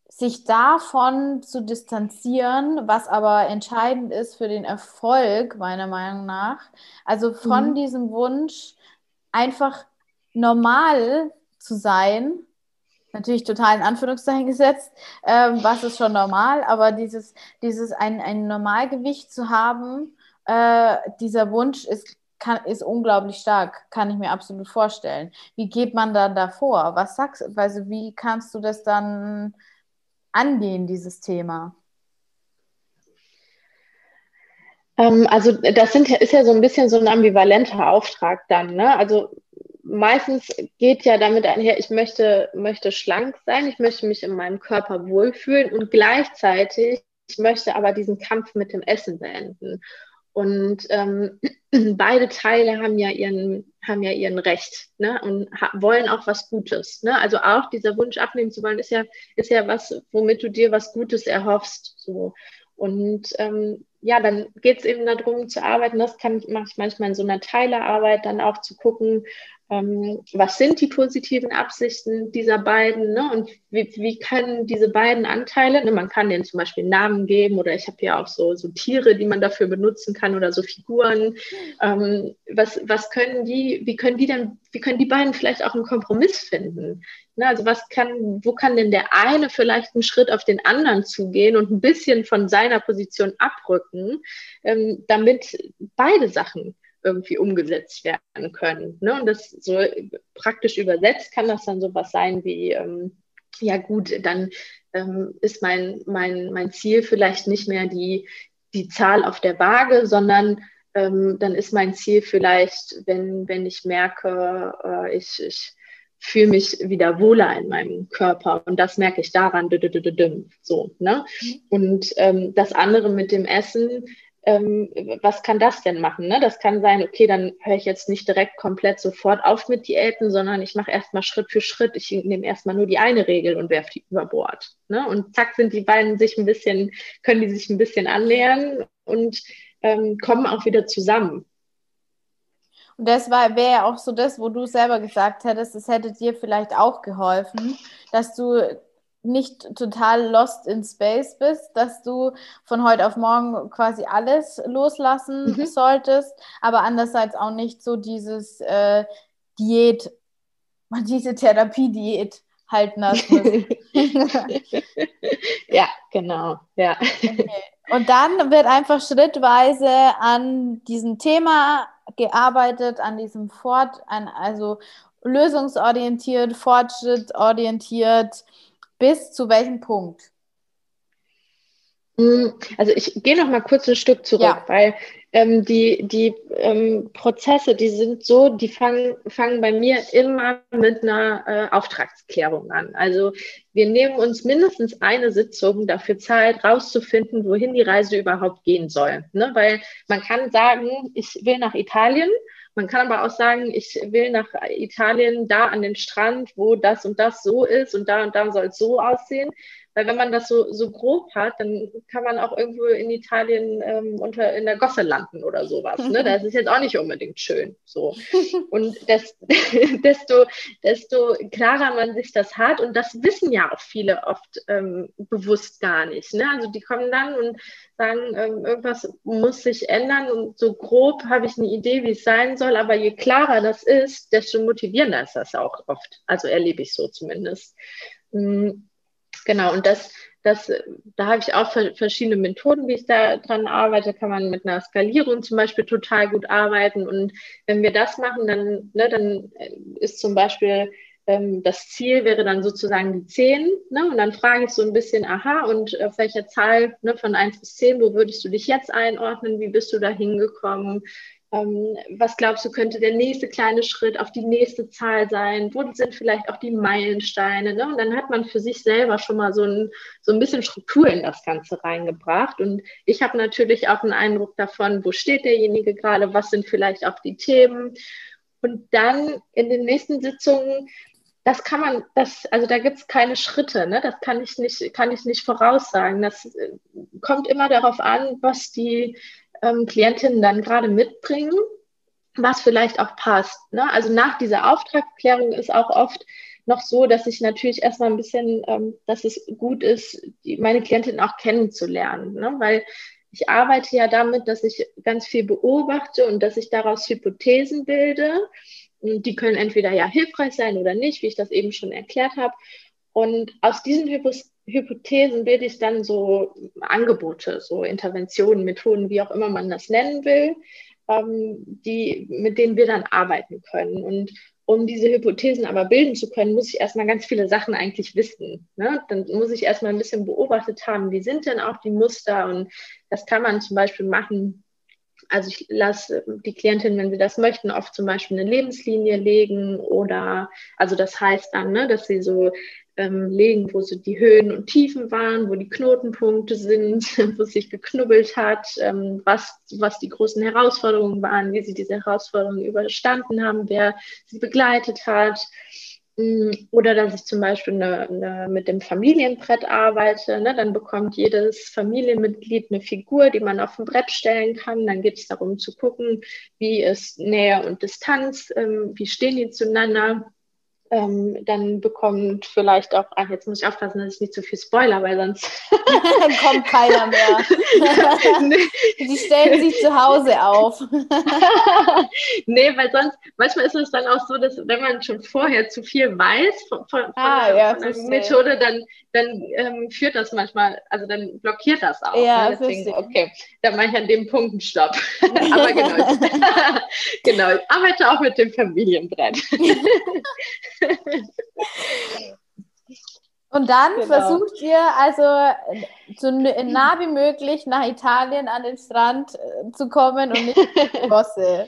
S1: sich davon zu distanzieren, was aber entscheidend ist für den Erfolg, meiner Meinung nach. Also von mhm. diesem Wunsch, einfach normal zu sein, natürlich total in Anführungszeichen gesetzt, ähm, was ist schon normal, aber dieses, dieses ein, ein Normalgewicht zu haben, äh, dieser Wunsch ist, kann, ist unglaublich stark, kann ich mir absolut vorstellen. Wie geht man dann davor? Was sagst du, also wie kannst du das dann angehen, dieses Thema?
S2: Ähm, also das sind, ist ja so ein bisschen so ein ambivalenter Auftrag dann. Ne? Also meistens geht ja damit einher, ich möchte, möchte schlank sein, ich möchte mich in meinem Körper wohlfühlen und gleichzeitig, ich möchte aber diesen Kampf mit dem Essen beenden. Und ähm, beide Teile haben ja ihren, haben ja ihren Recht ne? und wollen auch was Gutes. Ne? Also auch dieser Wunsch abnehmen zu wollen, ist ja, ist ja was, womit du dir was Gutes erhoffst. So. Und ähm, ja, dann geht es eben darum zu arbeiten. Das kann mache ich manchmal in so einer Teilearbeit, dann auch zu gucken, was sind die positiven Absichten dieser beiden ne? und wie, wie können diese beiden Anteile, ne? man kann denen zum Beispiel Namen geben oder ich habe ja auch so, so Tiere, die man dafür benutzen kann oder so Figuren. Ähm, was, was können die, wie können die denn, wie können die beiden vielleicht auch einen Kompromiss finden? Ne? Also was kann, wo kann denn der eine vielleicht einen Schritt auf den anderen zugehen und ein bisschen von seiner Position abrücken, ähm, damit beide Sachen irgendwie umgesetzt werden können. Ne? Und das so praktisch übersetzt kann das dann sowas sein wie, ähm, ja gut, dann ähm, ist mein, mein, mein Ziel vielleicht nicht mehr die, die Zahl auf der Waage, sondern ähm, dann ist mein Ziel vielleicht, wenn, wenn ich merke, äh, ich, ich fühle mich wieder wohler in meinem Körper und das merke ich daran, so, ne? Mhm. Und ähm, das andere mit dem Essen, ähm, was kann das denn machen? Ne? Das kann sein, okay, dann höre ich jetzt nicht direkt komplett sofort auf mit Diäten, sondern ich mache erstmal Schritt für Schritt. Ich nehme erstmal nur die eine Regel und werfe die über Bord. Ne? Und zack sind die beiden sich ein bisschen, können die sich ein bisschen annähern und ähm, kommen auch wieder zusammen.
S1: Und das wäre ja auch so das, wo du selber gesagt hättest, das hätte dir vielleicht auch geholfen, dass du nicht total lost in space bist, dass du von heute auf morgen quasi alles loslassen mhm. solltest, aber andererseits auch nicht so dieses äh, Diät, diese Therapie-Diät halten lassen.
S2: ja, genau, ja. Okay.
S1: Und dann wird einfach schrittweise an diesem Thema gearbeitet, an diesem Fort, an, also lösungsorientiert, fortschrittsorientiert, bis zu welchem Punkt?
S2: Hm, also ich gehe noch mal kurz ein Stück zurück, ja. weil ähm, die, die ähm, Prozesse, die sind so, die fangen, fangen bei mir immer mit einer äh, Auftragsklärung an. Also wir nehmen uns mindestens eine Sitzung dafür Zeit, rauszufinden, wohin die Reise überhaupt gehen soll. Ne? Weil man kann sagen, ich will nach Italien man kann aber auch sagen, ich will nach Italien da an den Strand, wo das und das so ist und da und da soll es so aussehen. Weil wenn man das so, so grob hat, dann kann man auch irgendwo in Italien ähm, unter in der Gosse landen oder sowas. Ne? Das ist jetzt auch nicht unbedingt schön. So. Und das, desto, desto klarer man sich das hat, und das wissen ja auch viele oft ähm, bewusst gar nicht. Ne? Also die kommen dann und sagen, ähm, irgendwas muss sich ändern und so grob habe ich eine Idee, wie es sein soll, aber je klarer das ist, desto motivierender ist das auch oft. Also erlebe ich so zumindest. Mhm. Genau, und das, das, da habe ich auch verschiedene Methoden, wie ich da dran arbeite. Kann man mit einer Skalierung zum Beispiel total gut arbeiten. Und wenn wir das machen, dann, ne, dann ist zum Beispiel ähm, das Ziel wäre dann sozusagen die 10. Ne? Und dann frage ich so ein bisschen, aha, und auf welcher Zahl ne, von 1 bis 10, wo würdest du dich jetzt einordnen? Wie bist du da hingekommen? Ähm, was glaubst du, könnte der nächste kleine Schritt auf die nächste Zahl sein? Wo sind vielleicht auch die Meilensteine? Ne? Und dann hat man für sich selber schon mal so ein, so ein bisschen Struktur in das Ganze reingebracht. Und ich habe natürlich auch einen Eindruck davon, wo steht derjenige gerade, was sind vielleicht auch die Themen. Und dann in den nächsten Sitzungen das kann man, das, also da gibt es keine Schritte, ne? Das kann ich nicht, kann ich nicht voraussagen. Das äh, kommt immer darauf an, was die ähm, Klientinnen dann gerade mitbringen, was vielleicht auch passt. Ne? Also nach dieser Auftragsklärung ist auch oft noch so, dass ich natürlich erstmal ein bisschen, ähm, dass es gut ist, die, meine Klientinnen auch kennenzulernen, ne? weil ich arbeite ja damit, dass ich ganz viel beobachte und dass ich daraus Hypothesen bilde. Und die können entweder ja hilfreich sein oder nicht, wie ich das eben schon erklärt habe. Und aus diesen Hypothesen Hypothesen bilde ich dann so Angebote, so Interventionen, Methoden, wie auch immer man das nennen will, ähm, die, mit denen wir dann arbeiten können. Und um diese Hypothesen aber bilden zu können, muss ich erstmal ganz viele Sachen eigentlich wissen. Ne? Dann muss ich erstmal ein bisschen beobachtet haben, wie sind denn auch die Muster. Und das kann man zum Beispiel machen. Also ich lasse die Klientin, wenn sie das möchten, oft zum Beispiel eine Lebenslinie legen oder, also das heißt dann, ne, dass sie so ähm, legen, wo so die Höhen und Tiefen waren, wo die Knotenpunkte sind, wo es sich geknubbelt hat, ähm, was, was die großen Herausforderungen waren, wie sie diese Herausforderungen überstanden haben, wer sie begleitet hat. Mm, oder dass ich zum Beispiel eine, eine, mit dem Familienbrett arbeite, ne? dann bekommt jedes Familienmitglied eine Figur, die man auf ein Brett stellen kann. Dann geht es darum zu gucken, wie ist Nähe und Distanz, ähm, wie stehen die zueinander ähm, dann bekommt vielleicht auch, ach, jetzt muss ich aufpassen, dass ich nicht zu viel spoiler, weil sonst
S1: kommt keiner mehr. Die stellen sich zu Hause auf.
S2: nee, weil sonst, manchmal ist es dann auch so, dass wenn man schon vorher zu viel weiß von, von, ah, von, ja, von einer Methode, dann, dann ähm, führt das manchmal, also dann blockiert das auch. Ja, ne? Deswegen, okay, dann mache ich an dem Punkt einen Stopp. Aber genau, genau, ich arbeite auch mit dem Familienbrett.
S1: Und dann genau. versucht ihr also so nah wie möglich nach Italien an den Strand äh, zu kommen und nicht in die Gosse.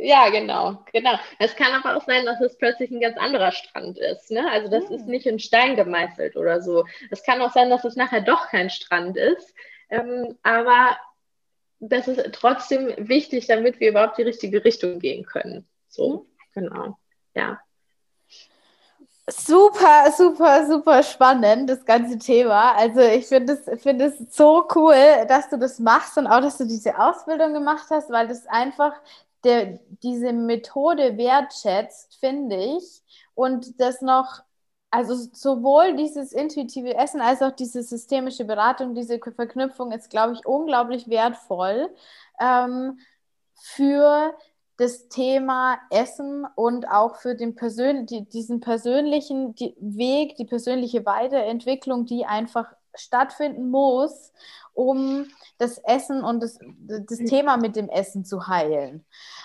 S2: Ja, genau, genau. Es kann aber auch sein, dass es plötzlich ein ganz anderer Strand ist. Ne? Also das mhm. ist nicht in Stein gemeißelt oder so. Es kann auch sein, dass es nachher doch kein Strand ist. Ähm, aber das ist trotzdem wichtig, damit wir überhaupt die richtige Richtung gehen können. So, mhm. genau. Ja.
S1: Super, super, super spannend, das ganze Thema. Also ich finde es find so cool, dass du das machst und auch, dass du diese Ausbildung gemacht hast, weil das einfach der, diese Methode wertschätzt, finde ich. Und das noch, also sowohl dieses intuitive Essen als auch diese systemische Beratung, diese Verknüpfung ist, glaube ich, unglaublich wertvoll ähm, für das Thema Essen und auch für den Persön die, diesen persönlichen die Weg, die persönliche Weiterentwicklung, die einfach stattfinden muss, um das Essen und das, das Thema mit dem Essen zu heilen.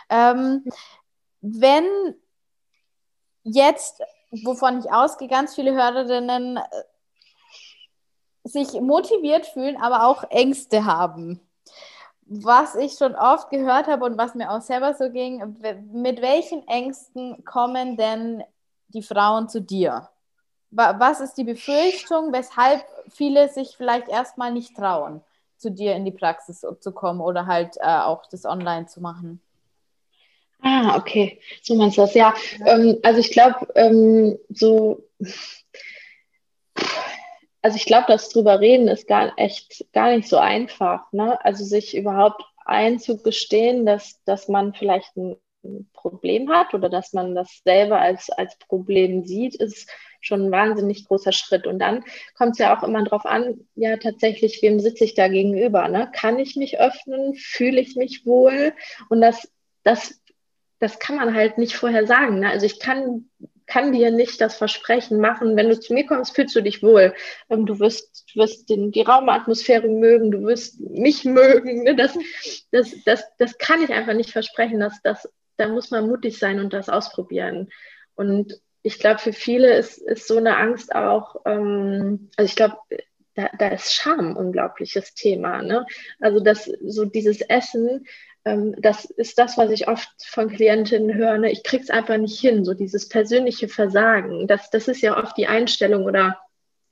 S1: Ähm, wenn jetzt, wovon ich ausgehe, ganz viele Hörerinnen äh, sich motiviert fühlen, aber auch Ängste haben, was ich schon oft gehört habe und was mir auch selber so ging, mit welchen Ängsten kommen denn die Frauen zu dir? Was ist die Befürchtung, weshalb viele sich vielleicht erstmal nicht trauen, zu dir in die Praxis zu kommen oder halt äh, auch das online zu machen?
S2: Ah, okay. So meinst du das, ja. ja. Ähm, also ich glaube, ähm, so also ich glaube, das drüber reden ist gar echt gar nicht so einfach. Ne? Also sich überhaupt einzugestehen, dass, dass man vielleicht ein Problem hat oder dass man das selber als, als Problem sieht, ist schon ein wahnsinnig großer Schritt. Und dann kommt es ja auch immer darauf an, ja tatsächlich, wem sitze ich da gegenüber? Ne? Kann ich mich öffnen? Fühle ich mich wohl? Und das, das, das kann man halt nicht vorher sagen. Ne? Also ich kann kann dir nicht das Versprechen machen, wenn du zu mir kommst, fühlst du dich wohl. Ähm, du wirst, du wirst den, die Raumatmosphäre mögen, du wirst mich mögen. Ne? Das, das, das, das kann ich einfach nicht versprechen. Das, das, da muss man mutig sein und das ausprobieren. Und ich glaube, für viele ist, ist so eine Angst auch, ähm, also ich glaube, da, da ist Scham ein unglaubliches Thema. Ne? Also das, so dieses Essen, das ist das, was ich oft von Klientinnen höre. Ne? Ich krieg's einfach nicht hin, so dieses persönliche Versagen. Das, das ist ja oft die Einstellung oder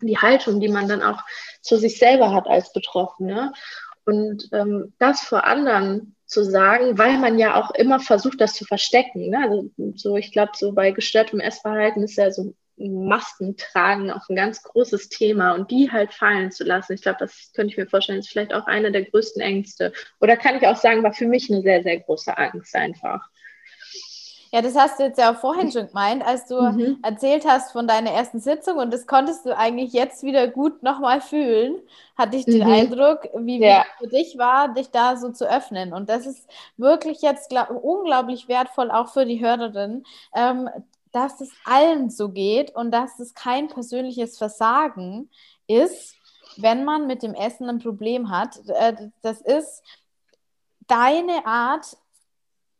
S2: die Haltung, die man dann auch zu sich selber hat als Betroffene. Und ähm, das vor anderen zu sagen, weil man ja auch immer versucht, das zu verstecken. Ne? Also so, ich glaube, so bei gestörtem Essverhalten ist ja so Masken tragen auch ein ganz großes Thema und die halt fallen zu lassen. Ich glaube, das könnte ich mir vorstellen, ist vielleicht auch eine der größten Ängste. Oder kann ich auch sagen, war für mich eine sehr, sehr große Angst einfach.
S1: Ja, das hast du jetzt ja auch vorhin schon gemeint, als du mhm. erzählt hast von deiner ersten Sitzung und das konntest du eigentlich jetzt wieder gut nochmal fühlen. Hatte ich den mhm. Eindruck, wie ja. für dich war, dich da so zu öffnen. Und das ist wirklich jetzt glaub, unglaublich wertvoll, auch für die Hörerin, ähm, dass es allen so geht und dass es kein persönliches Versagen ist, wenn man mit dem Essen ein Problem hat. Äh, das ist deine Art,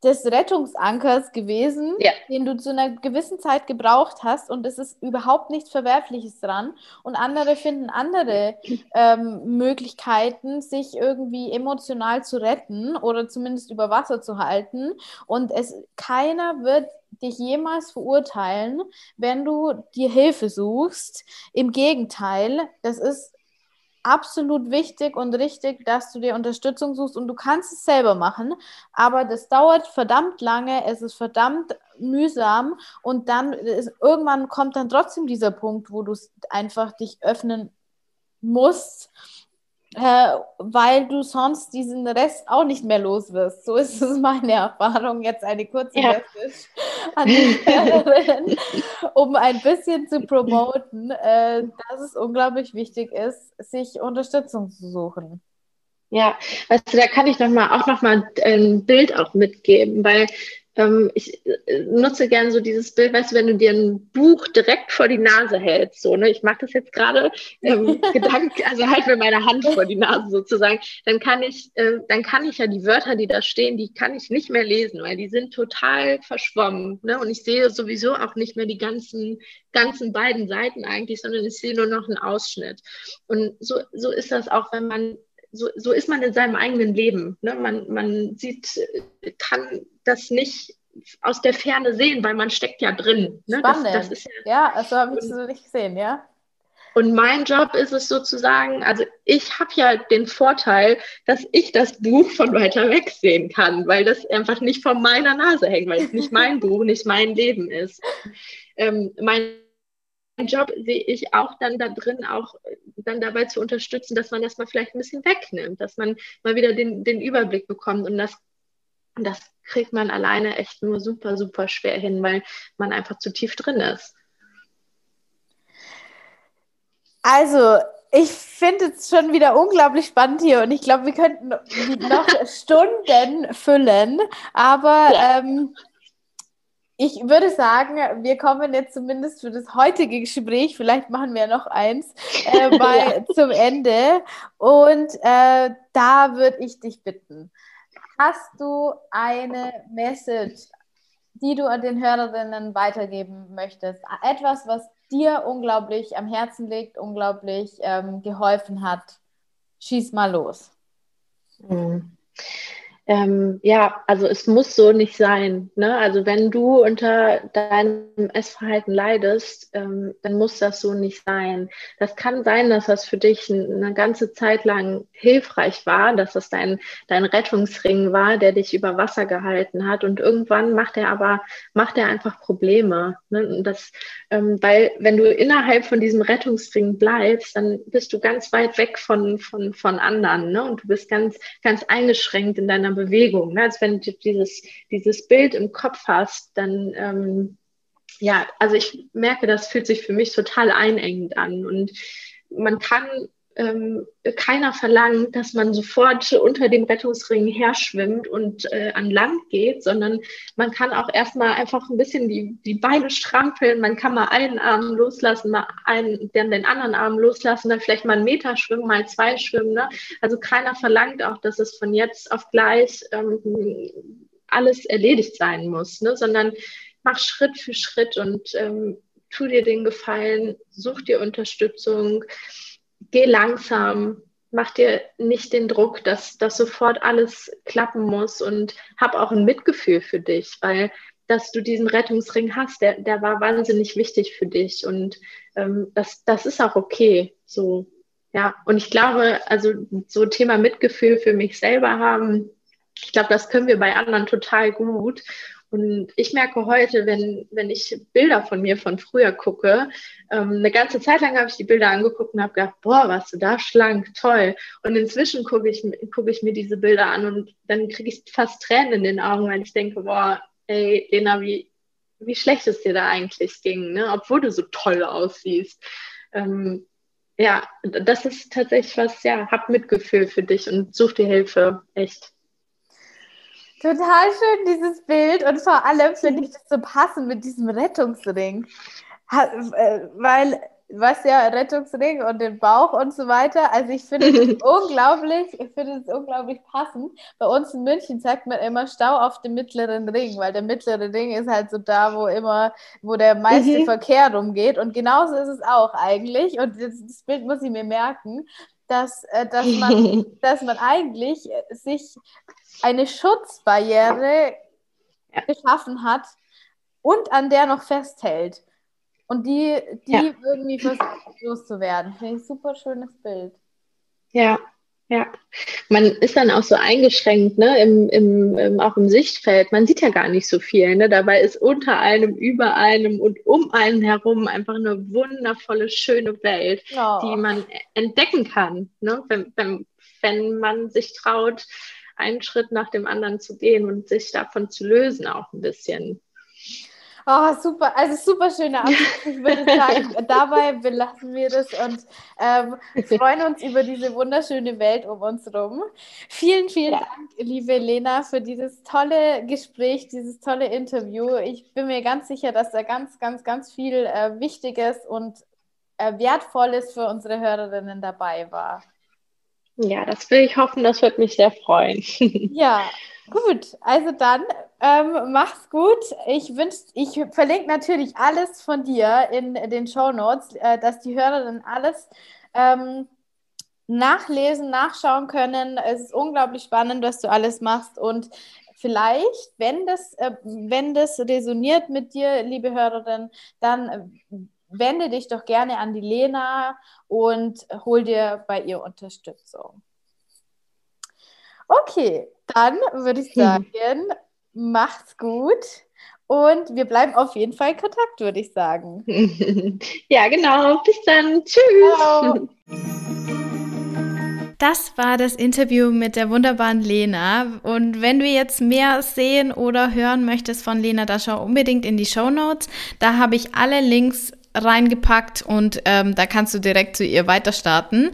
S1: des Rettungsankers gewesen, ja. den du zu einer gewissen Zeit gebraucht hast und es ist überhaupt nichts Verwerfliches dran. Und andere finden andere ähm, Möglichkeiten, sich irgendwie emotional zu retten oder zumindest über Wasser zu halten. Und es keiner wird dich jemals verurteilen, wenn du dir Hilfe suchst. Im Gegenteil, das ist absolut wichtig und richtig, dass du dir Unterstützung suchst und du kannst es selber machen, aber das dauert verdammt lange, es ist verdammt mühsam und dann ist, irgendwann kommt dann trotzdem dieser Punkt, wo du einfach dich öffnen musst äh, weil du sonst diesen Rest auch nicht mehr los wirst. So ist es meine Erfahrung. Jetzt eine kurze ja. Message an die Hörerin, um ein bisschen zu promoten, äh, dass es unglaublich wichtig ist, sich Unterstützung zu suchen.
S2: Ja, weißt du, da kann ich noch mal, auch noch mal ein Bild auch mitgeben, weil ähm, ich äh, nutze gern so dieses Bild, weißt du, wenn du dir ein Buch direkt vor die Nase hältst, so, ne, ich mache das jetzt gerade, ähm, Gedanken, also halt mir meine Hand vor die Nase sozusagen, dann kann ich, äh, dann kann ich ja die Wörter, die da stehen, die kann ich nicht mehr lesen, weil die sind total verschwommen, ne, und ich sehe sowieso auch nicht mehr die ganzen, ganzen beiden Seiten eigentlich, sondern ich sehe nur noch einen Ausschnitt. Und so, so ist das auch, wenn man so, so ist man in seinem eigenen Leben. Ne? Man, man sieht, kann das nicht aus der Ferne sehen, weil man steckt ja drin. Ne?
S1: Spannend. Das, das ja, ja, also habe ich so nicht gesehen, ja.
S2: Und mein Job ist es sozusagen, also ich habe ja den Vorteil, dass ich das Buch von weiter weg sehen kann, weil das einfach nicht vor meiner Nase hängt, weil es nicht mein Buch, nicht mein Leben ist. Ähm, mein Job sehe ich auch dann da drin, auch dann dabei zu unterstützen, dass man das mal vielleicht ein bisschen wegnimmt, dass man mal wieder den, den Überblick bekommt. Und das, das kriegt man alleine echt nur super, super schwer hin, weil man einfach zu tief drin ist.
S1: Also, ich finde es schon wieder unglaublich spannend hier und ich glaube, wir könnten noch Stunden füllen, aber ja. ähm, ich würde sagen, wir kommen jetzt zumindest für das heutige Gespräch, vielleicht machen wir noch eins, äh, mal ja. zum Ende. Und äh, da würde ich dich bitten, hast du eine Message, die du an den Hörerinnen weitergeben möchtest? Etwas, was dir unglaublich am Herzen liegt, unglaublich ähm, geholfen hat? Schieß mal los.
S2: Mhm ähm, ja, also es muss so nicht sein. Ne? Also wenn du unter deinem Essverhalten leidest, ähm, dann muss das so nicht sein. Das kann sein, dass das für dich eine ganze Zeit lang hilfreich war, dass das dein, dein Rettungsring war, der dich über Wasser gehalten hat. Und irgendwann macht er aber, macht er einfach Probleme. Ne? Das, ähm, weil wenn du innerhalb von diesem Rettungsring bleibst, dann bist du ganz weit weg von, von, von anderen. Ne? Und du bist ganz, ganz eingeschränkt in deiner Bewegung. Ne? Also wenn du dieses, dieses Bild im Kopf hast, dann ähm, ja, also ich merke, das fühlt sich für mich total einengend an. Und man kann ähm, keiner verlangt, dass man sofort unter dem Rettungsring her schwimmt und äh, an Land geht, sondern man kann auch erstmal einfach ein bisschen die, die Beine strampeln, man kann mal einen Arm loslassen, mal einen, dann den anderen Arm loslassen, dann vielleicht mal einen Meter schwimmen, mal zwei schwimmen. Ne? Also keiner verlangt auch, dass es von jetzt auf gleich ähm, alles erledigt sein muss, ne? sondern mach Schritt für Schritt und ähm, tu dir den Gefallen, such dir Unterstützung geh langsam, mach dir nicht den Druck, dass das sofort alles klappen muss und hab auch ein Mitgefühl für dich, weil dass du diesen Rettungsring hast, der, der war wahnsinnig wichtig für dich und ähm, das, das ist auch okay. So, ja. Und ich glaube, also so Thema Mitgefühl für mich selber haben, ich glaube, das können wir bei anderen total gut. Und ich merke heute, wenn, wenn ich Bilder von mir von früher gucke, ähm, eine ganze Zeit lang habe ich die Bilder angeguckt und habe gedacht, boah, warst du da schlank, toll. Und inzwischen gucke ich, gucke ich mir diese Bilder an und dann kriege ich fast Tränen in den Augen, weil ich denke, boah, ey, Lena, wie, wie schlecht es dir da eigentlich ging, ne? obwohl du so toll aussiehst. Ähm, ja, das ist tatsächlich was, ja, hab Mitgefühl für dich und such dir Hilfe, echt.
S1: Total schön, dieses Bild. Und vor allem finde ich das so passend mit diesem Rettungsring. Äh, weil, was ja, Rettungsring und den Bauch und so weiter. Also ich finde es unglaublich, ich finde es unglaublich passend. Bei uns in München zeigt man immer Stau auf dem mittleren Ring, weil der mittlere Ring ist halt so da, wo immer, wo der meiste mhm. Verkehr rumgeht. Und genauso ist es auch eigentlich. Und das, das Bild muss ich mir merken dass, äh, dass, man, dass man eigentlich sich eine Schutzbarriere ja. geschaffen hat und an der noch festhält. Und die, die ja. irgendwie versucht loszuwerden. Finde ich super schönes Bild.
S2: Ja, ja. Man ist dann auch so eingeschränkt, ne, im, im, im, auch im Sichtfeld. Man sieht ja gar nicht so viel. Ne? Dabei ist unter einem, über einem und um einen herum einfach eine wundervolle, schöne Welt, oh. die man entdecken kann, ne? wenn, wenn, wenn man sich traut, einen Schritt nach dem anderen zu gehen und sich davon zu lösen auch ein bisschen.
S1: Oh, super, also super schöner Abschluss. Ich würde sagen, dabei belassen wir das und ähm, freuen uns über diese wunderschöne Welt um uns herum. Vielen, vielen ja. Dank, liebe Lena, für dieses tolle Gespräch, dieses tolle Interview. Ich bin mir ganz sicher, dass da ganz, ganz, ganz viel äh, Wichtiges und äh, Wertvolles für unsere Hörerinnen dabei war.
S2: Ja, das will ich hoffen, das wird mich sehr freuen.
S1: ja, gut. Also dann ähm, mach's gut. Ich wünsche, ich verlinke natürlich alles von dir in den Show Notes, äh, dass die Hörerinnen alles ähm, nachlesen, nachschauen können. Es ist unglaublich spannend, was du alles machst und vielleicht, wenn das, äh, wenn das resoniert mit dir, liebe Hörerin, dann äh, wende dich doch gerne an die Lena und hol dir bei ihr Unterstützung. Okay, dann würde ich sagen, macht's gut und wir bleiben auf jeden Fall in Kontakt, würde ich sagen.
S2: ja, genau. Bis dann. Tschüss. Ciao.
S1: Das war das Interview mit der wunderbaren Lena. Und wenn du jetzt mehr sehen oder hören möchtest von Lena, da schau unbedingt in die Show Notes. Da habe ich alle Links reingepackt und ähm, da kannst du direkt zu ihr weiter starten.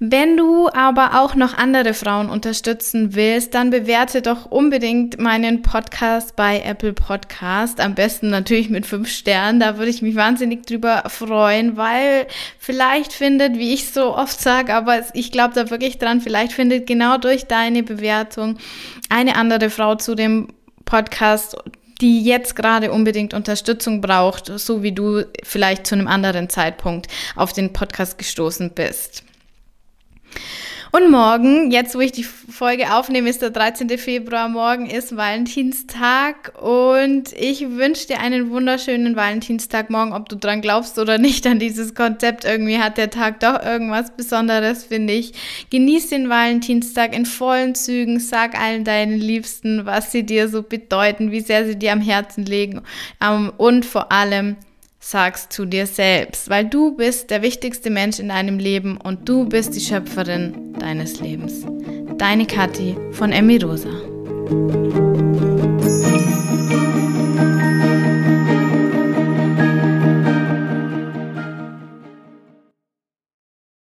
S1: Wenn du aber auch noch andere Frauen unterstützen willst, dann bewerte doch unbedingt meinen Podcast bei Apple Podcast. Am besten natürlich mit fünf Sternen. Da würde ich mich wahnsinnig drüber freuen, weil vielleicht findet, wie ich so oft sage, aber ich glaube da wirklich dran, vielleicht findet genau durch deine Bewertung eine andere Frau zu dem Podcast die jetzt gerade unbedingt Unterstützung braucht, so wie du vielleicht zu einem anderen Zeitpunkt auf den Podcast gestoßen bist. Und morgen, jetzt wo ich die Folge aufnehme, ist der 13. Februar. Morgen ist Valentinstag und ich wünsche dir einen wunderschönen Valentinstag morgen, ob du dran glaubst oder nicht an dieses Konzept. Irgendwie hat der Tag doch irgendwas Besonderes, finde ich. Genieß den Valentinstag in vollen Zügen. Sag allen deinen Liebsten, was sie dir so bedeuten, wie sehr sie dir am Herzen liegen. und vor allem, sagst zu dir selbst, weil du bist der wichtigste Mensch in deinem Leben und du bist die Schöpferin deines Lebens. Deine Kathi von Emmy Rosa.